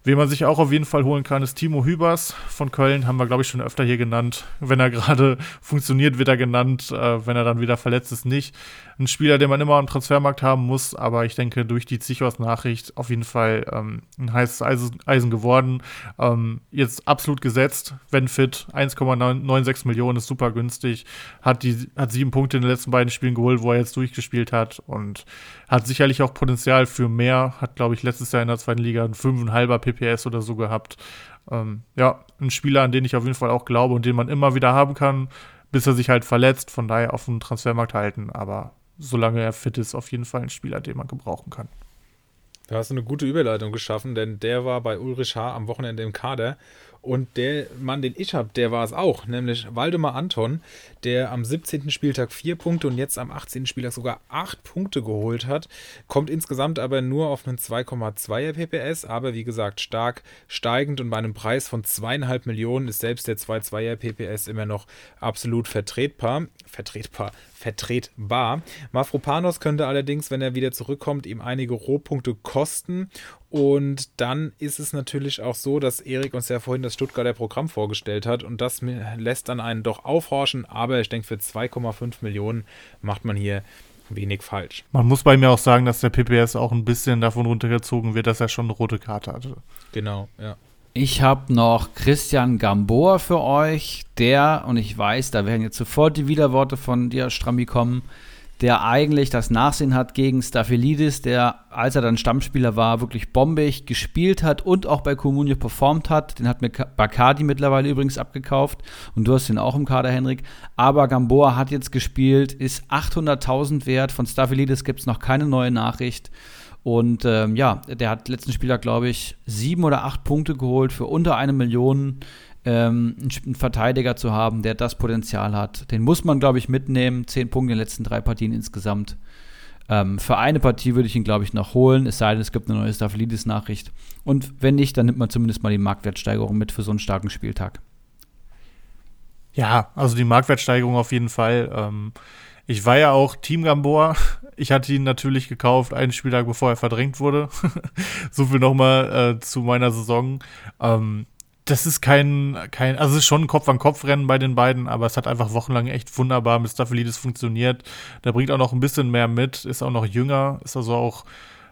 Wen man sich auch auf jeden Fall holen kann, ist Timo Hübers von Köln. Haben wir, glaube ich, schon öfter hier genannt. Wenn er gerade funktioniert, wird er genannt. Äh, wenn er dann wieder verletzt ist, nicht. Ein Spieler, den man immer am Transfermarkt haben muss. Aber ich denke, durch die Zichos-Nachricht auf jeden Fall ähm, ein heißes Eisen, geworden. Ähm, jetzt absolut gesetzt, wenn fit. 1,96 Millionen ist super günstig. Hat, die, hat sieben Punkte in den letzten beiden Spielen geholt, wo er jetzt durchgespielt hat. Und hat sicherlich auch Potenzial für mehr. Hat, glaube ich, letztes Jahr in der zweiten Liga ein 5,5er PPS oder so gehabt. Ähm, ja, ein Spieler, an den ich auf jeden Fall auch glaube und den man immer wieder haben kann, bis er sich halt verletzt. Von daher auf dem Transfermarkt halten. Aber solange er fit ist, auf jeden Fall ein Spieler, den man gebrauchen kann. Da hast du eine gute Überleitung geschaffen, denn der war bei Ulrich H. am Wochenende im Kader und der Mann, den ich habe, der war es auch, nämlich Waldemar Anton, der am 17. Spieltag vier Punkte und jetzt am 18. Spieltag sogar acht Punkte geholt hat. Kommt insgesamt aber nur auf einen 2,2er PPS, aber wie gesagt stark steigend und bei einem Preis von zweieinhalb Millionen ist selbst der 2,2er PPS immer noch absolut vertretbar. Vertretbar, vertretbar. Mafropanos könnte allerdings, wenn er wieder zurückkommt, ihm einige Rohpunkte kosten. Und dann ist es natürlich auch so, dass Erik uns ja vorhin das Stuttgarter Programm vorgestellt hat und das lässt dann einen doch aufhorchen. Aber ich denke, für 2,5 Millionen macht man hier wenig falsch. Man muss bei mir auch sagen, dass der PPS auch ein bisschen davon runtergezogen wird, dass er schon eine rote Karte hatte. Genau, ja. Ich habe noch Christian Gamboa für euch, der, und ich weiß, da werden jetzt sofort die Widerworte von dir, Strammi, kommen, der eigentlich das Nachsehen hat gegen Staphylidis, der, als er dann Stammspieler war, wirklich bombig gespielt hat und auch bei Comunio performt hat. Den hat mir Bacardi mittlerweile übrigens abgekauft und du hast ihn auch im Kader, Henrik. Aber Gamboa hat jetzt gespielt, ist 800.000 wert. Von Staphylidis gibt es noch keine neue Nachricht. Und ähm, ja, der hat letzten Spieltag, glaube ich, sieben oder acht Punkte geholt für unter eine Million. Ähm, einen Verteidiger zu haben, der das Potenzial hat. Den muss man, glaube ich, mitnehmen. Zehn Punkte in den letzten drei Partien insgesamt. Ähm, für eine Partie würde ich ihn, glaube ich, noch holen, es sei denn, es gibt eine neue Staphylidis-Nachricht. Und wenn nicht, dann nimmt man zumindest mal die Marktwertsteigerung mit für so einen starken Spieltag. Ja, also die Marktwertsteigerung auf jeden Fall. Ähm, ich war ja auch Team Gamboa. Ich hatte ihn natürlich gekauft, einen Spieltag bevor er verdrängt wurde. so viel nochmal äh, zu meiner Saison. Ähm, das ist kein, kein, also es ist schon ein Kopf-an-Kopf-Rennen bei den beiden, aber es hat einfach wochenlang echt wunderbar mit Staphylidis funktioniert. Der bringt auch noch ein bisschen mehr mit, ist auch noch jünger, ist also auch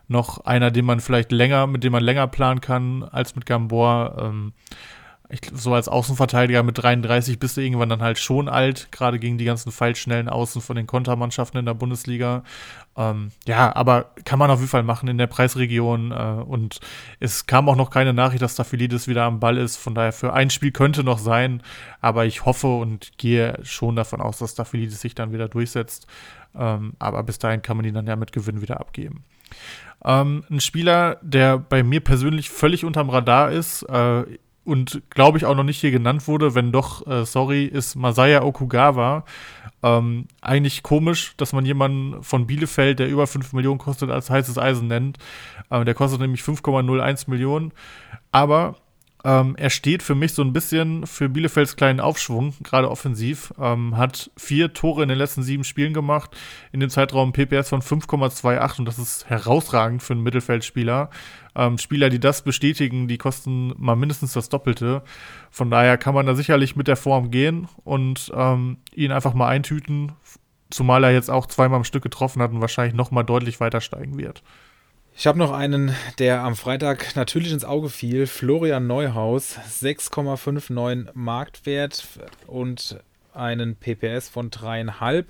noch einer, den man vielleicht länger, mit dem man länger planen kann als mit Gamboa. Ähm, ich, so als Außenverteidiger mit 33 bist du irgendwann dann halt schon alt, gerade gegen die ganzen feilschnellen Außen von den Kontermannschaften in der Bundesliga. Ähm, ja, aber kann man auf jeden Fall machen in der Preisregion. Äh, und es kam auch noch keine Nachricht, dass Staphylidis wieder am Ball ist. Von daher für ein Spiel könnte noch sein. Aber ich hoffe und gehe schon davon aus, dass Staphylidis sich dann wieder durchsetzt. Ähm, aber bis dahin kann man ihn dann ja mit Gewinn wieder abgeben. Ähm, ein Spieler, der bei mir persönlich völlig unterm Radar ist, äh, und glaube ich auch noch nicht hier genannt wurde, wenn doch, äh, sorry, ist Masaya Okugawa. Ähm, eigentlich komisch, dass man jemanden von Bielefeld, der über 5 Millionen kostet, als heißes Eisen nennt. Ähm, der kostet nämlich 5,01 Millionen. Aber ähm, er steht für mich so ein bisschen für Bielefelds kleinen Aufschwung, gerade offensiv. Ähm, hat vier Tore in den letzten sieben Spielen gemacht, in dem Zeitraum PPS von 5,28 und das ist herausragend für einen Mittelfeldspieler. Ähm, Spieler, die das bestätigen, die kosten mal mindestens das Doppelte. Von daher kann man da sicherlich mit der Form gehen und ähm, ihn einfach mal eintüten, zumal er jetzt auch zweimal am Stück getroffen hat und wahrscheinlich noch mal deutlich weiter steigen wird. Ich habe noch einen, der am Freitag natürlich ins Auge fiel. Florian Neuhaus, 6,59 Marktwert und einen PPS von 3,5.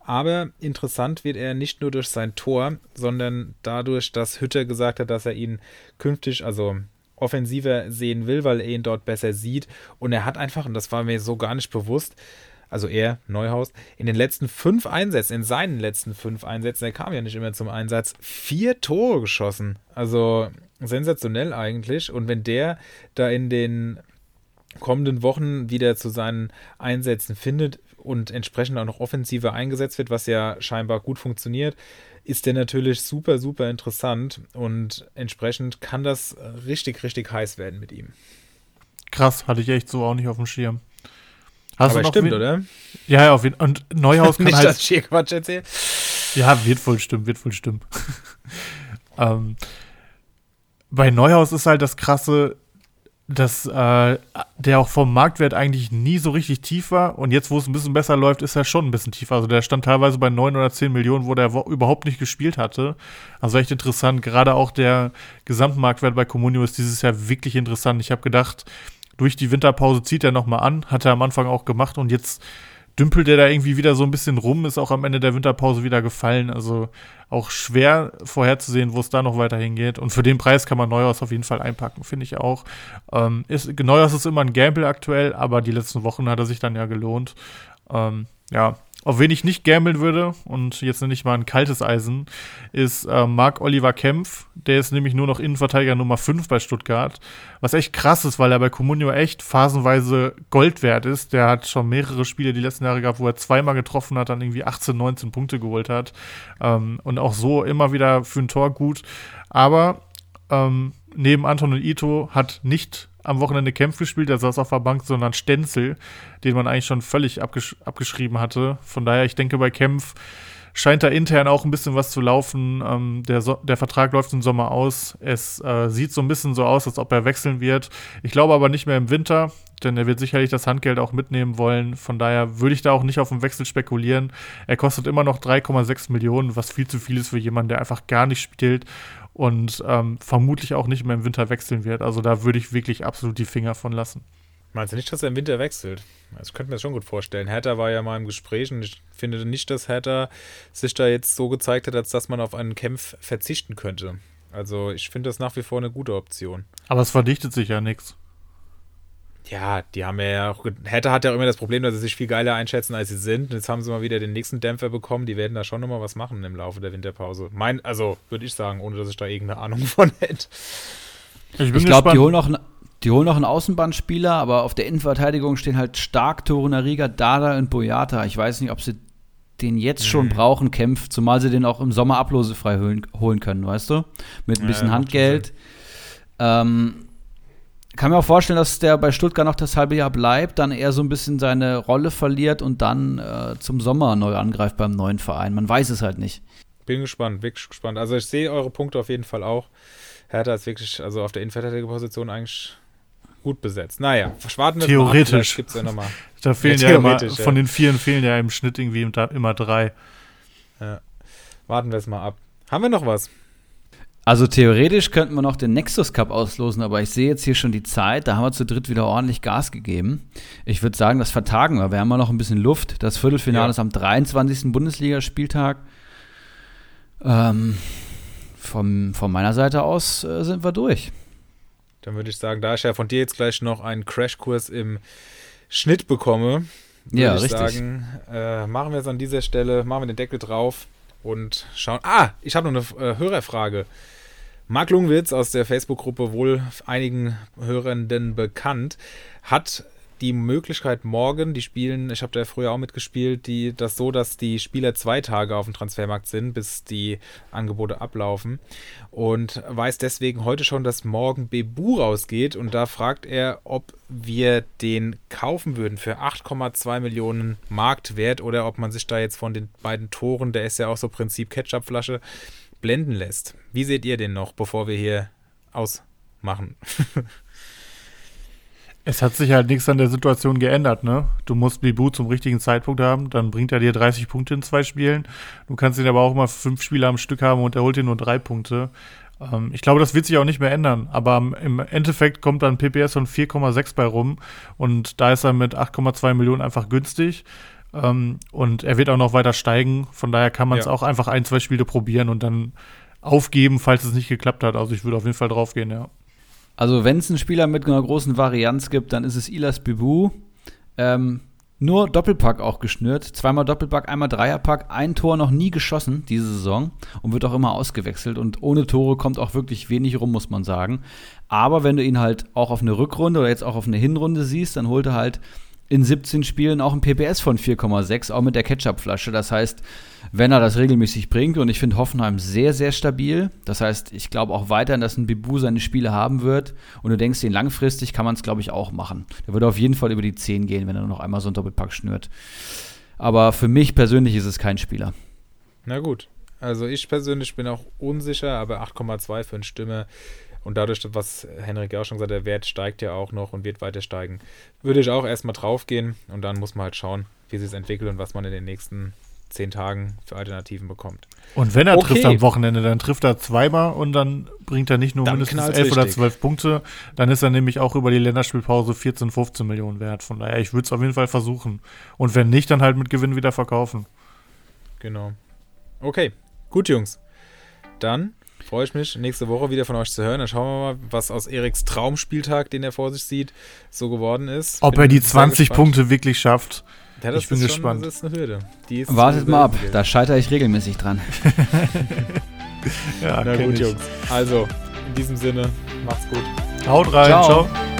Aber interessant wird er nicht nur durch sein Tor, sondern dadurch, dass Hütter gesagt hat, dass er ihn künftig, also offensiver sehen will, weil er ihn dort besser sieht. Und er hat einfach, und das war mir so gar nicht bewusst, also er, Neuhaus, in den letzten fünf Einsätzen, in seinen letzten fünf Einsätzen, er kam ja nicht immer zum Einsatz, vier Tore geschossen. Also sensationell eigentlich. Und wenn der da in den kommenden Wochen wieder zu seinen Einsätzen findet und entsprechend auch noch offensiver eingesetzt wird, was ja scheinbar gut funktioniert, ist der natürlich super, super interessant und entsprechend kann das richtig, richtig heiß werden mit ihm. Krass, hatte ich echt so auch nicht auf dem Schirm. Hast Aber du noch stimmt, oder? Ja, ja, auf jeden Fall. Und Neuhaus kann Nicht, halt. dass ich hier Quatsch erzähle. Ja, wird wohl stimmen, wird wohl stimmen. ähm, bei Neuhaus ist halt das Krasse, dass äh, der auch vom Marktwert eigentlich nie so richtig tief war. Und jetzt, wo es ein bisschen besser läuft, ist er schon ein bisschen tiefer. Also der stand teilweise bei 9 oder 10 Millionen, wo der überhaupt nicht gespielt hatte. Also echt interessant. Gerade auch der Gesamtmarktwert bei Comunio ist dieses Jahr wirklich interessant. Ich habe gedacht, durch die Winterpause zieht er nochmal an, hat er am Anfang auch gemacht und jetzt dümpelt er da irgendwie wieder so ein bisschen rum, ist auch am Ende der Winterpause wieder gefallen. Also auch schwer vorherzusehen, wo es da noch weiter hingeht. Und für den Preis kann man Neuhaus auf jeden Fall einpacken, finde ich auch. Ähm, ist, Neuhaus ist immer ein Gamble aktuell, aber die letzten Wochen hat er sich dann ja gelohnt. Ähm, ja, auf wen ich nicht gambeln würde, und jetzt nenne ich mal ein kaltes Eisen, ist äh, Marc Oliver Kempf. Der ist nämlich nur noch Innenverteidiger Nummer 5 bei Stuttgart. Was echt krass ist, weil er bei Comunio echt phasenweise Gold wert ist. Der hat schon mehrere Spiele die letzten Jahre gehabt, wo er zweimal getroffen hat, dann irgendwie 18, 19 Punkte geholt hat. Ähm, und auch so immer wieder für ein Tor gut. Aber ähm, neben Anton und Ito hat nicht am Wochenende Kempf gespielt, der saß auf der Bank, sondern Stenzel, den man eigentlich schon völlig abgesch abgeschrieben hatte. Von daher, ich denke, bei Kempf scheint da intern auch ein bisschen was zu laufen. Ähm, der, so der Vertrag läuft im Sommer aus. Es äh, sieht so ein bisschen so aus, als ob er wechseln wird. Ich glaube aber nicht mehr im Winter, denn er wird sicherlich das Handgeld auch mitnehmen wollen. Von daher würde ich da auch nicht auf den Wechsel spekulieren. Er kostet immer noch 3,6 Millionen, was viel zu viel ist für jemanden, der einfach gar nicht spielt und ähm, vermutlich auch nicht mehr im Winter wechseln wird. Also da würde ich wirklich absolut die Finger von lassen. Meinst du nicht, dass er im Winter wechselt? Also ich könnte mir das schon gut vorstellen. Hertha war ja mal im Gespräch und ich finde nicht, dass Hertha sich da jetzt so gezeigt hat, als dass man auf einen Kämpf verzichten könnte. Also ich finde das nach wie vor eine gute Option. Aber es verdichtet sich ja nichts. Ja, die haben ja auch. Hertha hat ja auch immer das Problem, dass sie sich viel geiler einschätzen, als sie sind. Und jetzt haben sie mal wieder den nächsten Dämpfer bekommen. Die werden da schon nochmal was machen im Laufe der Winterpause. Mein, also würde ich sagen, ohne dass ich da irgendeine Ahnung von hätte. Ich, ich glaube, die holen noch einen. Die holen noch einen Außenbahnspieler, aber auf der Innenverteidigung stehen halt stark Torunariga, Dada und Boyata. Ich weiß nicht, ob sie den jetzt schon mhm. brauchen, kämpft, zumal sie den auch im Sommer ablosefrei holen, holen können, weißt du? Mit ein bisschen ja, Handgeld. Ähm, kann mir auch vorstellen, dass der bei Stuttgart noch das halbe Jahr bleibt, dann eher so ein bisschen seine Rolle verliert und dann äh, zum Sommer neu angreift beim neuen Verein. Man weiß es halt nicht. Bin gespannt, wirklich gespannt. Also ich sehe eure Punkte auf jeden Fall auch. Hertha ist wirklich, also auf der Innenverteidigerposition eigentlich gut besetzt. Naja, warten wir Theoretisch. Gibt's ja nochmal. Da fehlen ja, ja immer, ja. von den Vieren fehlen ja im Schnitt irgendwie immer drei. Ja. Warten wir es mal ab. Haben wir noch was? Also theoretisch könnten wir noch den Nexus Cup auslosen, aber ich sehe jetzt hier schon die Zeit, da haben wir zu dritt wieder ordentlich Gas gegeben. Ich würde sagen, das vertagen wir. Wir haben ja noch ein bisschen Luft. Das Viertelfinale ja. ist am 23. Bundesligaspieltag. Ähm, vom, von meiner Seite aus äh, sind wir durch. Dann würde ich sagen, da ich ja von dir jetzt gleich noch einen Crashkurs im Schnitt bekomme, würde ja, ich richtig. sagen, äh, machen wir es an dieser Stelle, machen wir den Deckel drauf und schauen. Ah, ich habe noch eine äh, Hörerfrage. Marc Lungwitz aus der Facebook-Gruppe wohl einigen Hörenden bekannt, hat die Möglichkeit morgen, die spielen, ich habe da früher auch mitgespielt, die, das so, dass die Spieler zwei Tage auf dem Transfermarkt sind, bis die Angebote ablaufen. Und weiß deswegen heute schon, dass morgen Bebu rausgeht. Und da fragt er, ob wir den kaufen würden für 8,2 Millionen Marktwert oder ob man sich da jetzt von den beiden Toren, der ist ja auch so Prinzip Ketchupflasche, blenden lässt. Wie seht ihr den noch, bevor wir hier ausmachen? Es hat sich halt nichts an der Situation geändert, ne? Du musst Bibu zum richtigen Zeitpunkt haben, dann bringt er dir 30 Punkte in zwei Spielen. Du kannst ihn aber auch mal fünf Spiele am Stück haben und er holt dir nur drei Punkte. Ähm, ich glaube, das wird sich auch nicht mehr ändern, aber im Endeffekt kommt dann PPS von 4,6 bei rum und da ist er mit 8,2 Millionen einfach günstig. Ähm, und er wird auch noch weiter steigen, von daher kann man es ja. auch einfach ein, zwei Spiele probieren und dann aufgeben, falls es nicht geklappt hat. Also ich würde auf jeden Fall draufgehen, ja. Also, wenn es einen Spieler mit einer großen Varianz gibt, dann ist es Ilas Bibu. Ähm, nur Doppelpack auch geschnürt. Zweimal Doppelpack, einmal Dreierpack. Ein Tor noch nie geschossen diese Saison und wird auch immer ausgewechselt. Und ohne Tore kommt auch wirklich wenig rum, muss man sagen. Aber wenn du ihn halt auch auf eine Rückrunde oder jetzt auch auf eine Hinrunde siehst, dann holt er halt in 17 Spielen auch ein PPS von 4,6, auch mit der Ketchupflasche. Das heißt, wenn er das regelmäßig bringt, und ich finde Hoffenheim sehr, sehr stabil. Das heißt, ich glaube auch weiterhin, dass ein Bibu seine Spiele haben wird. Und du denkst, den langfristig kann man es, glaube ich, auch machen. Der würde auf jeden Fall über die 10 gehen, wenn er noch einmal so einen Doppelpack schnürt. Aber für mich persönlich ist es kein Spieler. Na gut. Also ich persönlich bin auch unsicher, aber 8,2 für eine Stimme und dadurch, was Henrik ja auch schon gesagt hat, der Wert steigt ja auch noch und wird weiter steigen, würde ich auch erstmal drauf gehen und dann muss man halt schauen, wie sich entwickelt und was man in den nächsten zehn Tagen für Alternativen bekommt. Und wenn er okay. trifft am Wochenende, dann trifft er zweimal und dann bringt er nicht nur dann mindestens elf oder zwölf Punkte, dann ist er nämlich auch über die Länderspielpause 14, 15 Millionen wert. Von daher, ich würde es auf jeden Fall versuchen. Und wenn nicht, dann halt mit Gewinn wieder verkaufen. Genau. Okay, gut, Jungs. Dann freue ich mich, nächste Woche wieder von euch zu hören. Dann schauen wir mal, was aus Eriks Traumspieltag, den er vor sich sieht, so geworden ist. Ob bin er die 20 Punkte wirklich schafft. Ja, ich bin gespannt. Schon, das ist eine Hürde. Ist Wartet mal ab, da scheitere ich regelmäßig dran. ja, Na gut, ich. Jungs. Also, in diesem Sinne, macht's gut. Haut rein, ciao. ciao.